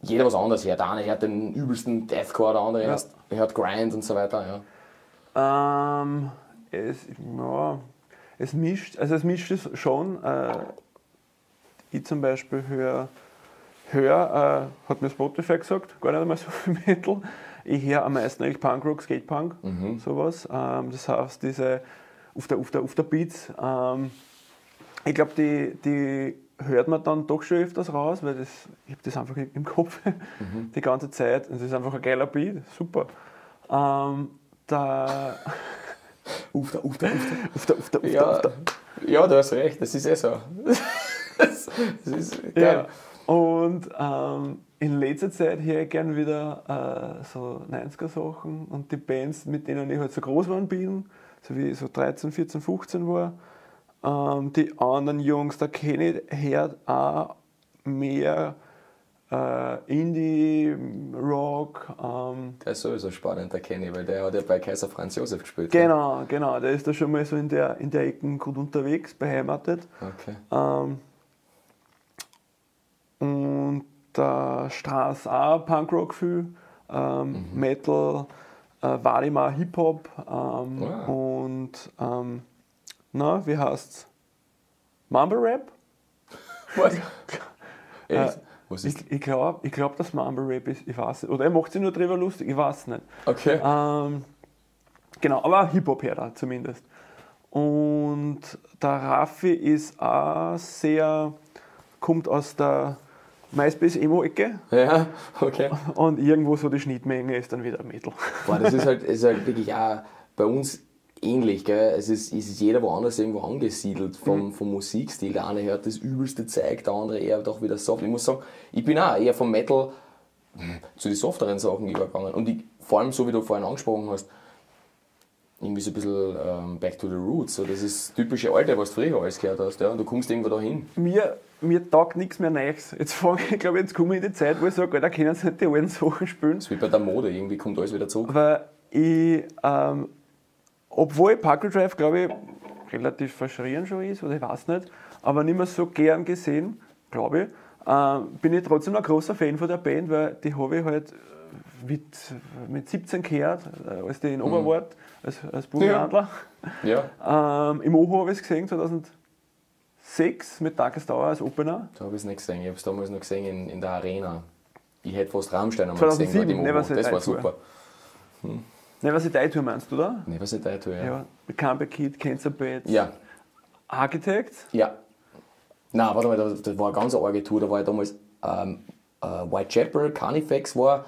Speaker 2: jeder was anderes hört. Der eine hört den übelsten Deathcore, der andere hört, hört Grind und so weiter. Ja.
Speaker 1: Ähm, es, ja, es mischt, also es mischt es schon. Äh, ich zum Beispiel höre, hör, äh, hat mir Spotify gesagt, gar nicht einmal so viel Metal. Ich höre am meisten eigentlich Punkrock, Skatepunk, sowas. Ähm, das heißt, diese auf der, auf der, auf der Beats, ähm, ich glaube, die, die hört man dann doch schon öfters raus, weil das, ich habe das einfach im Kopf [laughs] die ganze Zeit. Und es ist einfach ein geiler Beat, super. Ähm, da, [laughs]
Speaker 2: Auf der, auf der, auf der.
Speaker 1: auf der, auf der, auf der,
Speaker 2: Ja,
Speaker 1: der,
Speaker 2: ja, du hast recht, das ist eh so. das, [laughs] das ist geil.
Speaker 1: ja. Und ähm, in letzter Zeit höre ich gern wieder äh, so 90er-Sachen und die Bands, mit denen ich halt so groß geworden bin, so wie ich so 13, 14, 15 war. Ähm, die anderen Jungs, da kenne ich hört auch mehr äh, Indie, Rock. Ähm,
Speaker 2: Der ist sowieso spannend, der Kenny, weil der hat ja bei Kaiser Franz Josef gespielt.
Speaker 1: genau, genau, der ist da schon mal so in der, in der Ecke gut unterwegs, beheimatet.
Speaker 2: Okay.
Speaker 1: Ähm, und der Straß auch Punkrock viel, ähm, Metal, äh, Wadima Hip-Hop ähm,
Speaker 2: Ah.
Speaker 1: und ähm, na, wie heißt's? Mumble Rap? [laughs]
Speaker 2: Was? Echt? Was ist?
Speaker 1: Ich, ich glaube, ich glaub, dass Mumble Rap ist, ich weiß nicht. Oder er macht sich nur drüber lustig, ich weiß nicht.
Speaker 2: Okay.
Speaker 1: Ähm, Genau, aber Hip-Hop her da zumindest. Und der Raffi ist auch sehr, kommt aus der MySpace-Emo-Ecke
Speaker 2: Ja, okay.
Speaker 1: und irgendwo so die Schnittmenge ist dann wieder Metal.
Speaker 2: Boah, das ist halt, ist halt wirklich auch bei uns ähnlich. Gell? Es, ist, ist jeder woanders irgendwo angesiedelt vom, vom Musikstil. Der eine hört das übelste Zeug, der andere eher doch wieder soft. Ich muss sagen, ich bin auch eher vom Metal hm, zu den softeren Sachen übergegangen. Und ich, vor allem, so wie du vorhin angesprochen hast, irgendwie so ein bisschen ähm, back to the roots. So, das ist das typische Alte, was du früher alles gehört hast. Ja? Und du kommst irgendwo dahin.
Speaker 1: Mir, mir taugt nichts mehr Neues. Jetzt fange ich, glaube jetzt komme ich in die Zeit, wo ich sage, da können sie nicht die alten Sachen spielen.
Speaker 2: Das ist wie bei der Mode, irgendwie kommt alles wieder zurück.
Speaker 1: Weil ich, ähm, obwohl Parkway Drive, glaube ich, relativ verschrien schon ist, oder ich weiß nicht, aber nicht mehr so gern gesehen, glaube ich, ähm, bin ich trotzdem ein großer Fan von der Band, weil die habe ich halt mit, mit 17 gehört, äh, als die in Oberwart, als, als Bubenhandler.
Speaker 2: Ja,
Speaker 1: Ähm, Im Oho habe ich es gesehen, 2006 mit Darkest Tower als Opener.
Speaker 2: da habe ich es nicht gesehen. Ich habe es damals noch gesehen in, in der Arena. Ich hätte fast Rammstein einmal
Speaker 1: 2007,
Speaker 2: gesehen. dort im
Speaker 1: Never
Speaker 2: Obo.
Speaker 1: Say
Speaker 2: Das
Speaker 1: Die
Speaker 2: war super.
Speaker 1: Ne, was ich die Tour meinst, oder?
Speaker 2: Never Say Die Tour, ja.
Speaker 1: Ja. Mit Comeback Kid, Cancer Bed,
Speaker 2: Ja,
Speaker 1: Architect.
Speaker 2: ja. Nein, warte mal, das, das war eine ganz arge Tour. Da war ich damals ähm, äh, Whitechapel, Carnifex war,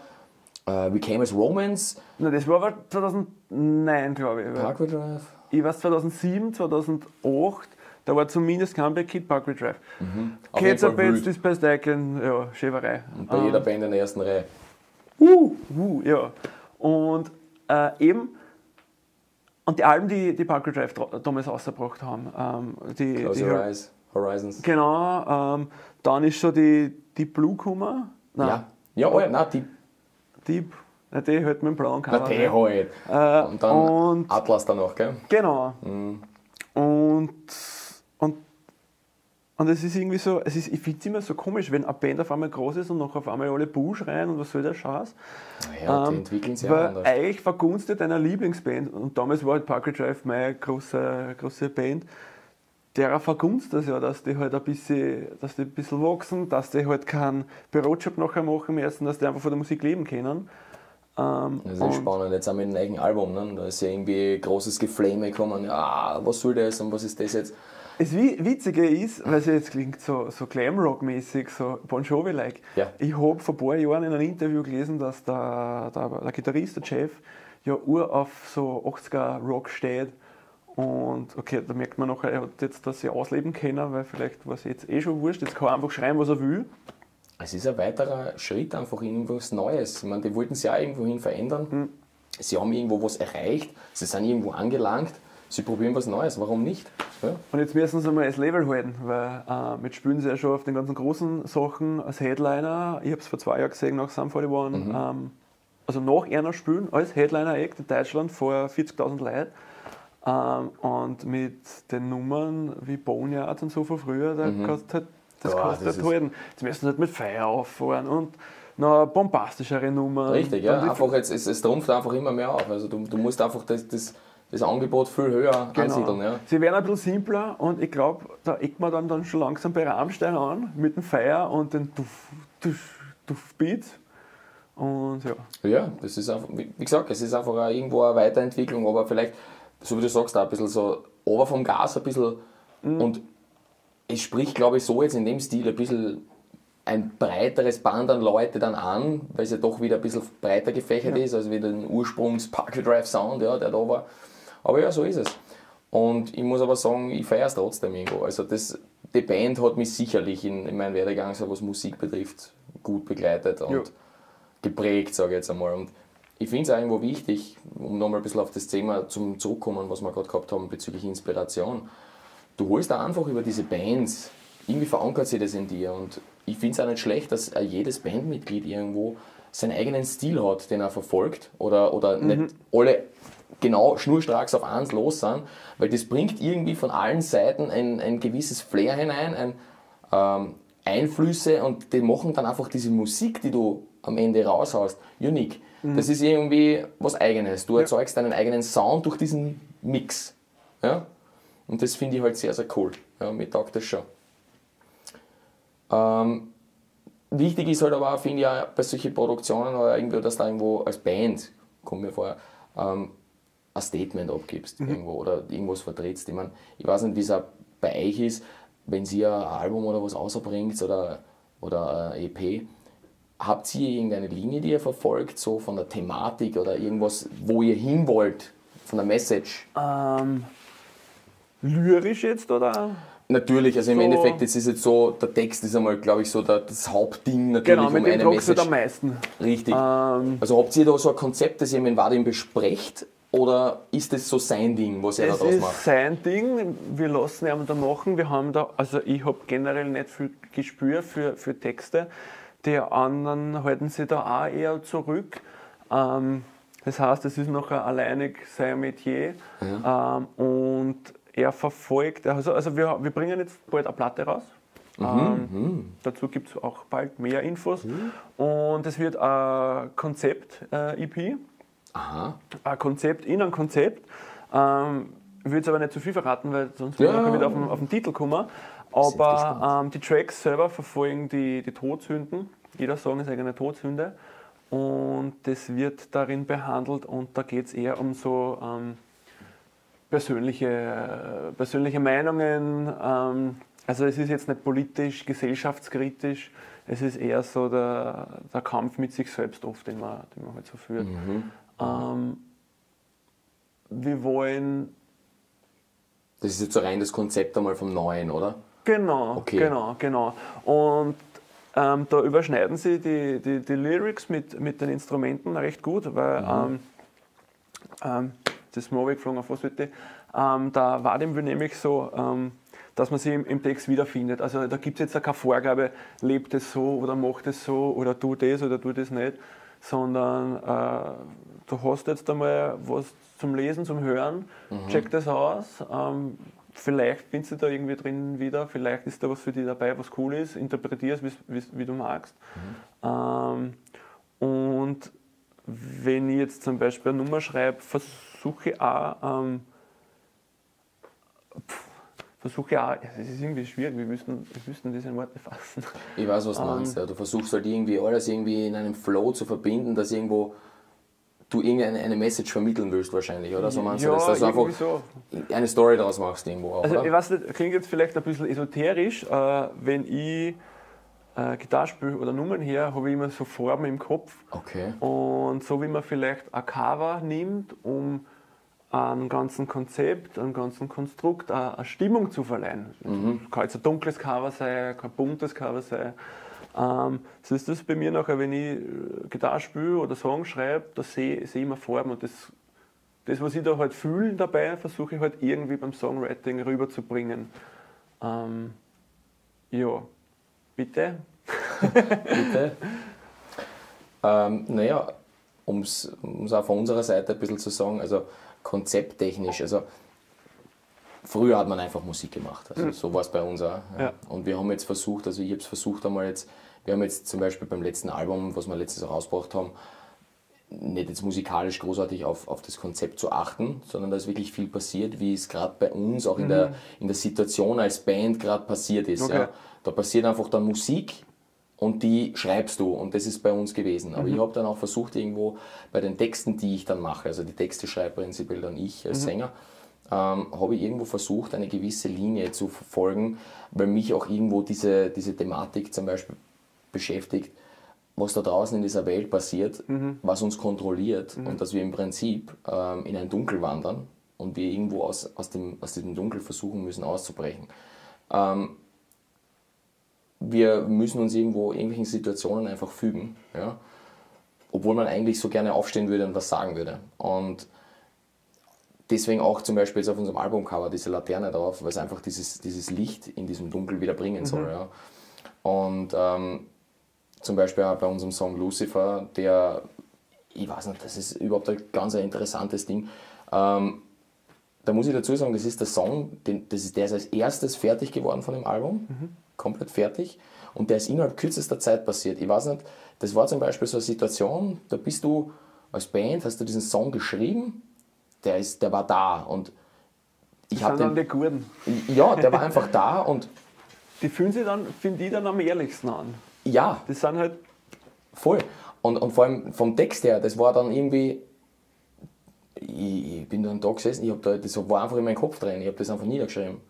Speaker 2: äh, We Came as Romans,
Speaker 1: Na, das war aber 2009, glaube ich.
Speaker 2: Parkway Drive.
Speaker 1: Ich weiß 2007, 2008, da war zumindest Comeback Kid Parkway Drive.
Speaker 2: Mhm.
Speaker 1: Beds,
Speaker 2: wild.
Speaker 1: Display Steigen, ja, Schäferei.
Speaker 2: Und bei jeder Band in der ersten Reihe.
Speaker 1: Uh, uh, ja. Und äh, eben, und die Alben, die, die Parkway Drive damals rausgebracht haben, ähm, die,
Speaker 2: Close
Speaker 1: die
Speaker 2: Your Eyes, Horizons.
Speaker 1: Genau, ähm, dann ist schon die, die Blue gekommen. Nein,
Speaker 2: Ja, ja, oh ja, nein, die,
Speaker 1: die, na, die halt mit dem blauen
Speaker 2: na,
Speaker 1: Cover.
Speaker 2: die
Speaker 1: ne?
Speaker 2: halt.
Speaker 1: Äh,
Speaker 2: Und dann
Speaker 1: und-
Speaker 2: Atlas danach, gell?
Speaker 1: Genau.
Speaker 2: Mhm.
Speaker 1: Und, und, und es ist irgendwie so, es ist, ich finde es immer so komisch, wenn eine Band auf einmal groß ist und noch auf einmal alle Busch rein und was soll der Scheiß.
Speaker 2: Ja, die
Speaker 1: Ähm,
Speaker 2: entwickeln sich
Speaker 1: Weil
Speaker 2: anders.
Speaker 1: eigentlich vergunstet deiner Lieblingsband, und damals war halt Parkway Drive meine große, große Band, derer vergunst das ja, dass die halt ein bisschen, dass die ein bisschen wachsen, dass die halt keinen Bürojob nachher machen müssen, dass die einfach von der Musik leben können. Ähm,
Speaker 2: Das ist spannend. Jetzt haben wir ein eigenes Album, ne? da ist ja irgendwie großes Geflame gekommen. Ja, was soll das und was ist das jetzt?
Speaker 1: Das Wi- Witzige ist, weil es jetzt klingt so, so Glamrock-mäßig, so Bon Jovi-like.
Speaker 2: Ja.
Speaker 1: Ich habe vor ein paar Jahren in einem Interview gelesen, dass der, der, der Gitarrist, der Jeff, ja ur auf so 80er-Rock steht. Und okay, da merkt man noch, er hat jetzt das ja ausleben können, weil vielleicht war es jetzt eh schon wurscht. Jetzt kann er einfach schreien, was er will.
Speaker 2: Es ist ein weiterer Schritt einfach in irgendwas Neues. Ich meine, die wollten sich ja irgendwo hin verändern.
Speaker 1: Hm.
Speaker 2: Sie haben irgendwo was erreicht, sie sind irgendwo angelangt, sie probieren was Neues, warum nicht? Ja?
Speaker 1: Und jetzt müssen sie mal das Level halten, weil äh, mit spielen sie ja schon auf den ganzen großen Sachen als Headliner. Ich habe es vor zwei Jahren gesehen, nach Sum 41. Ähm, also nach einer spielen als Headliner-Act in Deutschland vor 40.000 Leuten. Ähm, und mit den Nummern wie Boneyard und so von früher, da kannst halt, das
Speaker 2: Ja,
Speaker 1: kannst du
Speaker 2: das
Speaker 1: halt halten. Jetzt müssen sie halt mit Feier auffahren und noch bombastischere Nummern.
Speaker 2: Richtig, ja. Einfach jetzt, es, es trumpft einfach immer mehr auf. Also du, du musst einfach das, das, das Angebot viel höher ansiedeln. Ja.
Speaker 1: Sie werden ein bisschen simpler und ich glaube, da eckt man dann, dann schon langsam bei Rammstein an mit dem Feier und den Duff, Duff, Duff Beat. Und ja.
Speaker 2: Ja, das ist einfach, wie gesagt, es ist einfach irgendwo eine Weiterentwicklung, aber vielleicht, so wie du sagst, auch ein bisschen so over vom Gas, ein bisschen. Und es spricht, glaube ich, so jetzt in dem Stil ein bisschen ein breiteres Band an Leute dann an, weil es ja doch wieder ein bisschen breiter gefächert ist, als wie den Ursprungs [laughs] Parkway Drive Sound, ja, der da war. Aber ja, so ist es. Und ich muss aber sagen, ich feiere es trotzdem irgendwo. Also das, die Band hat mich sicherlich in, in meinem Werdegang, so was Musik betrifft, gut begleitet und
Speaker 1: Ja.
Speaker 2: geprägt, sage ich jetzt einmal. Und ich finde es auch irgendwo wichtig, um nochmal ein bisschen auf das Thema zum zurückkommen, was wir gerade gehabt haben bezüglich Inspiration. Du holst da einfach über diese Bands, irgendwie verankert sich das in dir. Und ich finde es auch nicht schlecht, dass jedes Bandmitglied irgendwo seinen eigenen Stil hat, den er verfolgt. Oder, oder nicht alle genau schnurstracks auf eins los sind, weil das bringt irgendwie von allen Seiten ein, ein gewisses Flair hinein, ein, ähm, Einflüsse und die machen dann einfach diese Musik, die du am Ende raushaust, unique. Das ist irgendwie was Eigenes. Du erzeugst deinen eigenen Sound durch diesen Mix. Ja? Und das finde ich halt sehr, sehr cool. Ja, mir taugt das schon. Ähm, wichtig ist halt aber finde ich, auch bei solchen Produktionen oder irgendwo, dass da irgendwo als Band, kommt mir vor, ähm, ein Statement abgibst irgendwo oder irgendwas vertrittst. Ich, mein, ich weiß nicht, wie es auch bei euch ist, wenn ihr ein Album oder was rausbringt oder, oder ein EP, habt ihr irgendeine Linie, die ihr verfolgt, so von der Thematik oder irgendwas, wo ihr hin wollt, von der Message?
Speaker 1: Ähm, lyrisch jetzt oder?
Speaker 2: Natürlich, also im
Speaker 1: So.
Speaker 2: Endeffekt, das ist jetzt so, der Text ist einmal, glaube ich, so der, das Hauptding natürlich,
Speaker 1: Genau, mit
Speaker 2: um
Speaker 1: dem
Speaker 2: eine Message.
Speaker 1: am meisten.
Speaker 2: Richtig.
Speaker 1: Ähm,
Speaker 2: Also habt ihr da so ein Konzept, das ihr mit Vadim besprecht oder ist das so sein Ding, was er
Speaker 1: Es
Speaker 2: da draus
Speaker 1: ist
Speaker 2: macht?
Speaker 1: sein Ding, wir lassen ihn da machen. Wir haben da, also ich habe generell nicht viel Gespür für, für Texte. Die anderen halten sich da auch eher zurück. Ähm, das heißt, es ist noch ein alleinig sein Metier. Ähm, und er verfolgt, also, also wir, wir bringen jetzt bald eine Platte raus. ähm, Dazu gibt es auch bald mehr Infos. Und es wird ein Konzept-EP
Speaker 2: Aha.
Speaker 1: ein Konzept in ein Konzept. Ähm, ich will jetzt aber nicht zu viel verraten, weil sonst
Speaker 2: Ja.
Speaker 1: ja. wir wieder auf den, auf den Titel kommen. Aber ähm, die Tracks selber verfolgen die, die Todsünden. Jeder Song ist eine Todsünde. Und das wird darin behandelt und da geht es eher um so ähm, persönliche, äh, persönliche Meinungen. Ähm, also es ist jetzt nicht politisch, gesellschaftskritisch. Es ist eher so der, der Kampf mit sich selbst oft, den man, den man halt so führt. Ähm, wir wollen
Speaker 2: Das ist jetzt so rein das Konzept einmal vom Neuen, oder?
Speaker 1: Genau,
Speaker 2: Okay.
Speaker 1: genau, genau. Und ähm, da überschneiden sie die, die, die Lyrics mit, mit den Instrumenten recht gut, weil ähm, ähm, das mir weggeflogen auf was heute. Ähm, da war dem nämlich so, ähm, dass man sie im, im Text wiederfindet. Also da gibt es jetzt keine Vorgabe, lebt es so oder macht es so oder tu das oder tu das nicht, sondern äh, du hast jetzt einmal was zum Lesen, zum Hören, check das aus. Ähm, vielleicht findest du da irgendwie drin wieder, vielleicht ist da was für dich dabei, was cool ist, interpretierst, wie's- wie's- wie du magst. Ähm, und wenn ich jetzt zum Beispiel eine Nummer schreibe, versuche ich auch, ähm, pff, versuche auch, es ist irgendwie schwierig, wir müssten, wir müssten das in Worte fassen.
Speaker 2: Ich weiß, was du
Speaker 1: Ähm.
Speaker 2: meinst. Ja. Du versuchst halt irgendwie alles irgendwie in einem Flow zu verbinden, dass irgendwo du irgendeine eine Message vermitteln willst wahrscheinlich, oder? So meinst du das, dass du einfach
Speaker 1: so.
Speaker 2: eine Story daraus machst irgendwo auch,
Speaker 1: Also
Speaker 2: oder?
Speaker 1: ich weiß nicht, klingt jetzt vielleicht ein bisschen esoterisch, äh, wenn ich äh, Gitarre spiele oder Nummern her, habe ich immer so Farben im Kopf.
Speaker 2: Okay.
Speaker 1: Und so wie man vielleicht ein Cover nimmt, um einem ganzen Konzept, einem ganzen Konstrukt eine, eine Stimmung zu verleihen. Es Kann jetzt ein dunkles Cover sein, kann ein buntes Cover sein. Ähm, so ist das bei mir nachher, wenn ich äh, Gitarre spiele oder Song schreibe, da sehe sehe ich immer Farben und das, das, was ich da halt fühle dabei, versuche ich halt irgendwie beim Songwriting rüberzubringen. Ähm, ja, bitte? [laughs]
Speaker 2: Bitte. ähm, naja, um es auch von unserer Seite ein bisschen zu sagen, also konzepttechnisch, also früher hat man einfach Musik gemacht, also so war es bei uns auch. Ja. Und wir haben jetzt versucht, also ich habe es versucht einmal jetzt, wir haben jetzt zum Beispiel beim letzten Album, was wir letztes Jahr rausgebracht haben, nicht jetzt musikalisch großartig auf, auf das Konzept zu achten, sondern da ist wirklich viel passiert, wie es gerade bei uns auch in, der, in der Situation als Band gerade passiert ist.
Speaker 1: Okay.
Speaker 2: Ja. Da passiert einfach dann Musik und die schreibst du und das ist bei uns gewesen. Aber ich habe dann auch versucht, irgendwo bei den Texten, die ich dann mache, also die Texte schreibe prinzipiell dann ich als Sänger, ähm, habe ich irgendwo versucht, eine gewisse Linie zu verfolgen, weil mich auch irgendwo diese, diese Thematik zum Beispiel beschäftigt, was da draußen in dieser Welt passiert, was uns kontrolliert und dass wir im Prinzip ähm, in ein Dunkel wandern und wir irgendwo aus, aus, dem, aus diesem Dunkel versuchen müssen auszubrechen. Ähm, wir müssen uns irgendwo irgendwelchen Situationen einfach fügen, ja? obwohl man eigentlich so gerne aufstehen würde und was sagen würde. Und deswegen auch zum Beispiel jetzt auf unserem Albumcover diese Laterne drauf, weil es einfach dieses, dieses Licht in diesem Dunkel wieder bringen soll. Ja? Und ähm, zum Beispiel auch bei unserem Song Lucifer, der, ich weiß nicht, das ist überhaupt ein ganz ein interessantes Ding. Ähm, da muss ich dazu sagen, das ist der Song, den, das ist, der ist als erstes fertig geworden von dem Album, komplett fertig. Und der ist innerhalb kürzester Zeit passiert. Ich weiß nicht, das war zum Beispiel so eine Situation, da bist du als Band, hast du diesen Song geschrieben, der, ist, der war da und ich
Speaker 1: dann
Speaker 2: habe
Speaker 1: die Guten.
Speaker 2: den, ja, der war einfach da und
Speaker 1: Die fühlen sich dann, finde ich, dann am ehrlichsten an.
Speaker 2: ja,
Speaker 1: Das sind halt
Speaker 2: Voll. Und, und vor allem vom Text her, das war dann irgendwie, ich, ich bin da einen Tag gesessen, ich hab da, das war einfach in meinem Kopf drin, ich habe das einfach niedergeschrieben.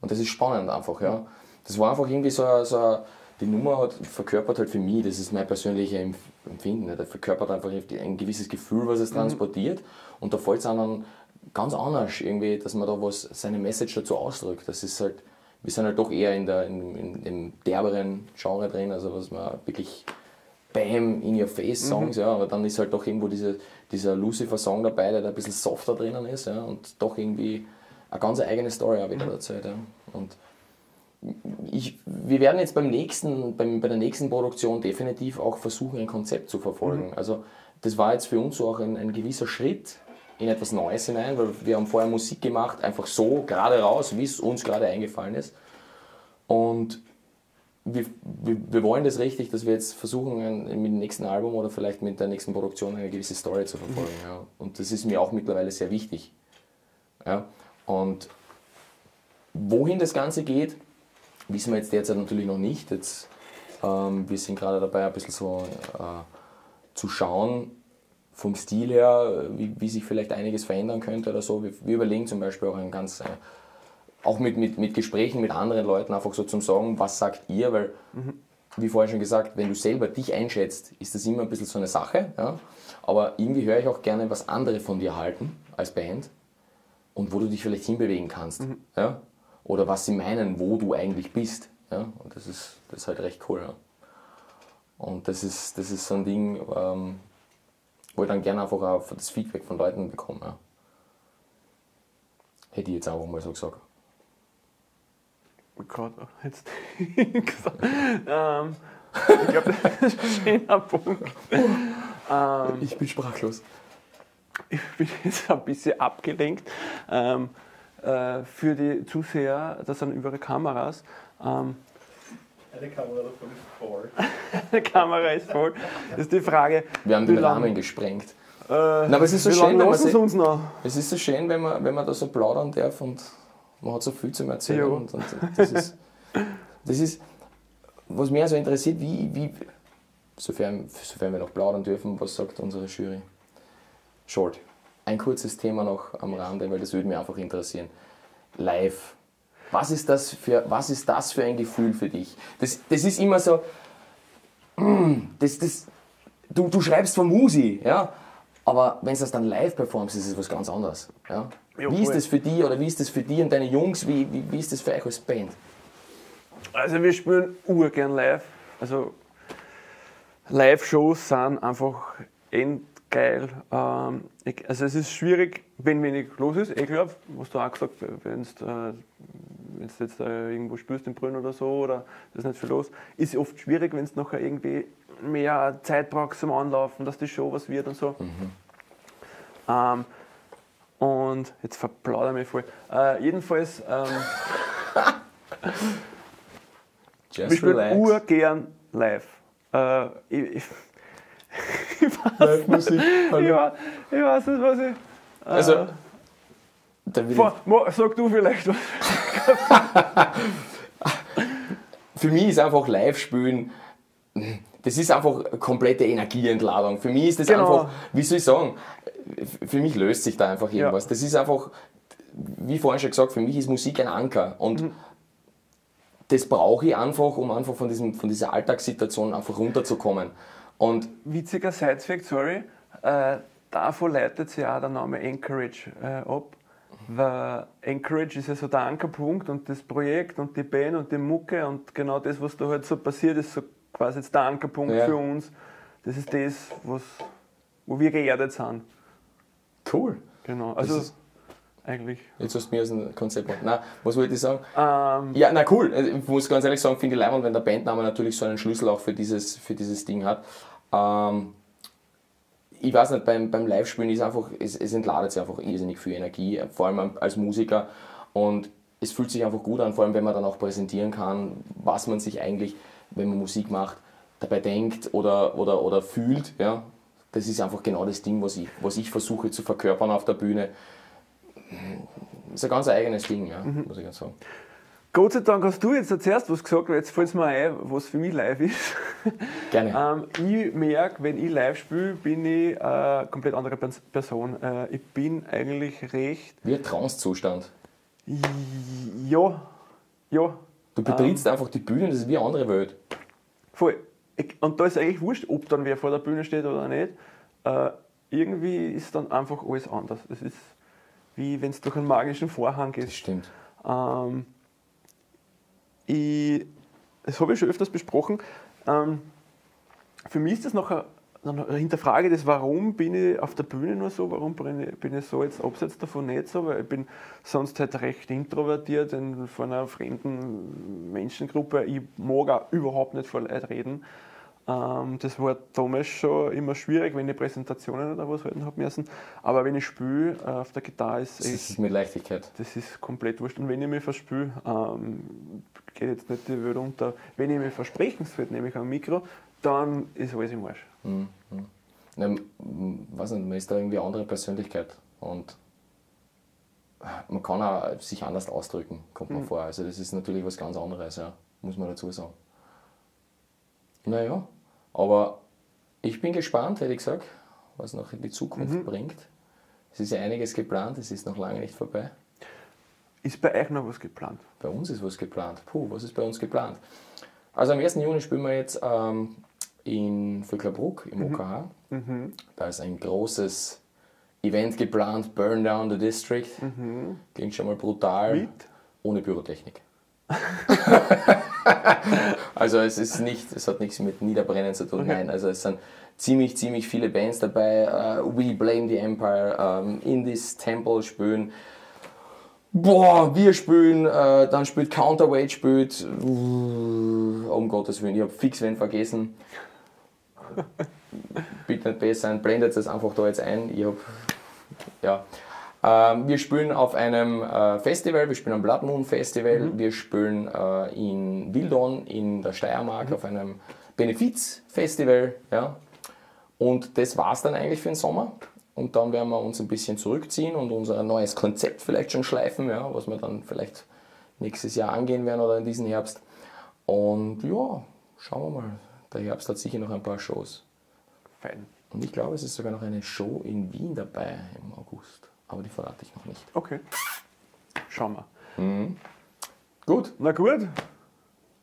Speaker 2: Und das ist spannend einfach, ja. Das war einfach irgendwie so, so ein- die Nummer hat verkörpert halt für mich, das ist mein persönliches Empf- Empfinden, ne? das verkörpert einfach ein gewisses Gefühl, was es transportiert und da fällt es dann ganz anders irgendwie, dass man da was, seine Message dazu ausdrückt. Das ist halt, wir sind halt doch eher in, der, in, in dem derberen Genre drin, also was man wirklich Bam, in your face Songs, ja, aber dann ist halt doch irgendwo diese, dieser Lucifer-Song dabei, der da ein bisschen softer drinnen ist, ja, und doch irgendwie eine ganz eigene Story auch wieder erzählt, ja. Und ich, wir werden jetzt beim nächsten, beim, bei der nächsten Produktion definitiv auch versuchen, ein Konzept zu verfolgen. Also das war jetzt für uns so auch ein, ein gewisser Schritt in etwas Neues hinein, weil wir haben vorher Musik gemacht, einfach so, gerade raus, wie es uns gerade eingefallen ist. Und wir, wir, wir wollen das richtig, dass wir jetzt versuchen, ein, mit dem nächsten Album oder vielleicht mit der nächsten Produktion eine gewisse Story zu verfolgen. Ja. Und das ist mir auch mittlerweile sehr wichtig. Ja. Und wohin das Ganze geht, wissen wir jetzt derzeit natürlich noch nicht. Jetzt, ähm, wir sind gerade dabei, ein bisschen so äh, zu schauen, vom Stil her, wie, wie sich vielleicht einiges verändern könnte oder so. Wir, wir überlegen zum Beispiel auch ein ganz, äh, auch mit, mit, mit Gesprächen mit anderen Leuten einfach so zum Sagen, was sagt ihr, weil, wie vorher schon gesagt, wenn du selber dich einschätzt, ist das immer ein bisschen so eine Sache, ja? aber irgendwie höre ich auch gerne, was andere von dir halten als Band und wo du dich vielleicht hinbewegen kannst. Ja? Oder was sie meinen, wo du eigentlich bist. Ja? Und das ist, das ist halt recht cool. Ja? Und das ist, das ist so ein Ding, ähm, wo ich dann gerne einfach auch das Feedback von Leuten bekomme. Ja? Hätte ich jetzt auch mal so gesagt.
Speaker 1: Gott, jetzt [laughs] gesagt. ähm, ich glaube, das ist ein schöner Punkt. Ähm,
Speaker 2: Ich bin sprachlos.
Speaker 1: ich bin jetzt ein bisschen abgelenkt. Ähm, äh, für die Zuseher, das sind überall Kameras. Ähm,
Speaker 3: Eine Kamera davon ist voll. [laughs]
Speaker 1: die Kamera ist voll. Ist die Frage.
Speaker 2: Wir haben den
Speaker 1: lang-
Speaker 2: Rahmen gesprengt.
Speaker 1: Äh,
Speaker 2: aber es ist so
Speaker 1: wie
Speaker 2: schön,
Speaker 1: lange
Speaker 2: wenn man
Speaker 1: uns noch?
Speaker 2: Es ist so schön, wenn man, wenn man da so plaudern darf und man hat so viel zum Erzählen. Und, und das, ist, das ist, was mich also interessiert, wie, wie sofern, sofern wir noch plaudern dürfen, was sagt unsere Jury? Short. Ein kurzes Thema noch am Rande, weil das würde mich einfach interessieren. Live. Was ist das für, was ist das für ein Gefühl für dich? Das, das ist immer so, [clears throat] das, das, du, du schreibst von Musi, ja, aber wenn du das dann live performst, ist es was ganz anderes. Ja?
Speaker 1: Ja,
Speaker 2: Wie ist das für dich oder wie ist das für dich und deine Jungs, wie, wie, wie ist das für euch als Band?
Speaker 1: Also wir spielen urgern live. Also Live-Shows sind einfach endgeil. Ähm, ich, also es ist schwierig, wenn wenig los ist. Ich glaube, was du auch gesagt wenn du äh, wenn's jetzt äh, irgendwo spielst in Brünn oder so oder da ist nicht viel los, ist oft schwierig, wenn es nachher irgendwie mehr Zeit brauchst zum Anlaufen, dass die Show was wird und so. Ähm, und jetzt verplaudere ich mich voll. Äh, jedenfalls, ähm, [laughs]
Speaker 2: Just
Speaker 1: wir spielen urgern live. Äh, ich, ich,
Speaker 2: Live-Musik,
Speaker 1: ich, weiß, ich weiß nicht, was ich. Äh,
Speaker 2: Also, Da will
Speaker 1: vor, mo- sag du vielleicht was.
Speaker 2: ich, [laughs] für mich ist einfach Live-Spielen, das ist einfach eine komplette Energieentladung. Für mich ist das
Speaker 1: Genau.
Speaker 2: einfach, wie soll ich sagen, für mich löst sich da einfach irgendwas. Das ist einfach, wie vorhin schon gesagt, für mich ist Musik ein Anker. Und
Speaker 1: Mhm.
Speaker 2: das brauche ich einfach, um einfach von, diesem, von dieser Alltagssituation einfach runterzukommen. Und
Speaker 1: Witziger Sidefact, sorry. Äh, davon leitet sich auch der Name Anchorage äh, ab. Weil Anchorage ist ja so der Ankerpunkt und das Projekt und die Band und die Mucke und genau das, was da halt so passiert, ist so quasi jetzt der Ankerpunkt
Speaker 2: Ja.
Speaker 1: für uns. Das ist das, was, wo wir geerdet sind.
Speaker 2: cool.
Speaker 1: Genau. Also eigentlich.
Speaker 2: Jetzt hast du mir aus dem Konzept gemacht. Nein, was wollte ich sagen?
Speaker 1: Ähm,
Speaker 2: Ja, na cool. Also, Ich muss ganz ehrlich sagen, finde ich leibend, wenn der Bandname natürlich so einen Schlüssel auch für dieses, für dieses Ding hat. Ähm, ich weiß nicht, beim, beim Live-Spielen ist einfach, es, es entladet sich einfach irrsinnig viel Energie, vor allem als Musiker. Und es fühlt sich einfach gut an, vor allem wenn man dann auch präsentieren kann, was man sich eigentlich, wenn man Musik macht, dabei denkt oder, oder, oder fühlt. Ja? Das ist einfach genau das Ding, was ich, was ich versuche zu verkörpern auf der Bühne. Das ist ein ganz eigenes Ding, ja, muss ich ganz sagen.
Speaker 1: Gott sei Dank hast du jetzt zuerst was gesagt, weil jetzt fällt es mir ein, was für mich live ist. [laughs]
Speaker 2: Gerne.
Speaker 1: ähm, ich merke, wenn ich live spiele, bin ich eine komplett andere Pers- Person. Äh, ich bin eigentlich recht.
Speaker 2: Wie ein Trance-Zustand.
Speaker 1: Ja, ja,
Speaker 2: Du betrittst einfach die Bühne, das ist wie eine andere Welt.
Speaker 1: voll. Ich, und da ist eigentlich wurscht, ob dann wer vor der Bühne steht oder nicht. Äh, irgendwie ist dann einfach alles anders. Es ist wie wenn es durch einen magischen Vorhang
Speaker 2: Das
Speaker 1: geht.
Speaker 2: stimmt.
Speaker 1: Ähm, ich, das habe ich schon öfters besprochen. Ähm, für mich ist das noch eine, eine Hinterfrage des, warum bin ich auf der Bühne nur so, warum bin ich, bin ich so jetzt abseits davon nicht so, weil ich bin sonst halt recht introvertiert in, vor einer fremden Menschengruppe. Ich mag auch überhaupt nicht vor Leuten reden. Ähm, das war damals schon immer schwierig, wenn ich Präsentationen oder was halten habe müssen. Aber wenn ich spiele äh, auf der Gitarre, ist
Speaker 2: Das ist mit Leichtigkeit.
Speaker 1: das ist komplett wurscht. Und wenn ich mich verspüle, ähm, geht jetzt nicht die Welt unter. Wenn ich mich versprechen sollte, nämlich am Mikro, dann ist alles im Arsch.
Speaker 2: Mhm. mhm. Na, m- weiß nicht, man ist da irgendwie eine andere Persönlichkeit und man kann auch sich anders ausdrücken, kommt
Speaker 1: Mhm.
Speaker 2: mir vor. Also das ist natürlich was ganz anderes, ja, muss man dazu sagen. Naja, aber ich bin gespannt, hätte ich gesagt, was noch in die Zukunft
Speaker 1: Mhm.
Speaker 2: bringt. Es ist ja einiges geplant, es ist noch lange nicht vorbei.
Speaker 1: Ist bei euch noch was geplant?
Speaker 2: Bei uns ist was geplant. Puh, was ist bei uns geplant? Also am 1. Juni spielen wir jetzt ähm, in Vöcklerbruck im OKH. Da ist ein großes Event geplant, Burn Down the District. Klingt schon mal brutal.
Speaker 1: Mit?
Speaker 2: Ohne Pyrotechnik. [laughs] also es ist nicht, es hat nichts mit Niederbrennen zu tun, nein. Also es sind ziemlich, ziemlich viele Bands dabei. Äh, We Blame the Empire, ähm, In This Temple spielen. Boah, wir spielen, äh, dann spielt Counterweight, spielt, uh, um Gottes Willen, ich habe fix wen vergessen. [laughs] Bitte nicht besser sein, blendet es einfach da jetzt ein. Ich hab, ja. Ähm, wir spielen auf einem äh, Festival, wir spielen am Blood Moon Festival, wir spielen äh, in Wildon in der Steiermark auf einem Benefiz-Festival. Ja. Und das war es dann eigentlich für den Sommer. Und dann werden wir uns ein bisschen zurückziehen und unser neues Konzept vielleicht schon schleifen, ja, was wir dann vielleicht nächstes Jahr angehen werden oder in diesem Herbst. Und ja, schauen wir mal. Der Herbst hat sicher noch ein paar Shows.
Speaker 1: Fein.
Speaker 2: Und ich glaube, es ist sogar noch eine Show in Wien dabei im August. Aber die verrate ich noch nicht.
Speaker 1: Okay. Schauen wir.
Speaker 2: Gut,
Speaker 1: Na gut.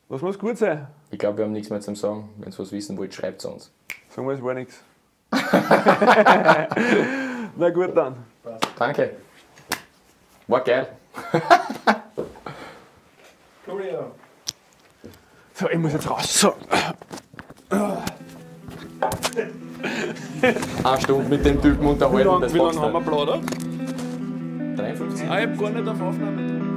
Speaker 1: Was muss gut sein?
Speaker 2: ich glaube, wir haben nichts mehr zum Sagen. Wenn ihr was wissen wollt, schreibt es uns.
Speaker 1: Sagen wir, es war nichts. [laughs] Na gut dann.
Speaker 2: Danke. War geil. [laughs]
Speaker 1: So, ich muss jetzt raus. So.
Speaker 2: Eine Stunde mit dem Typen unterhalten.
Speaker 1: wie lange haben wir plaudert?
Speaker 2: Nicht. 53?
Speaker 1: Ah, ich hab gar nicht auf Aufnahme.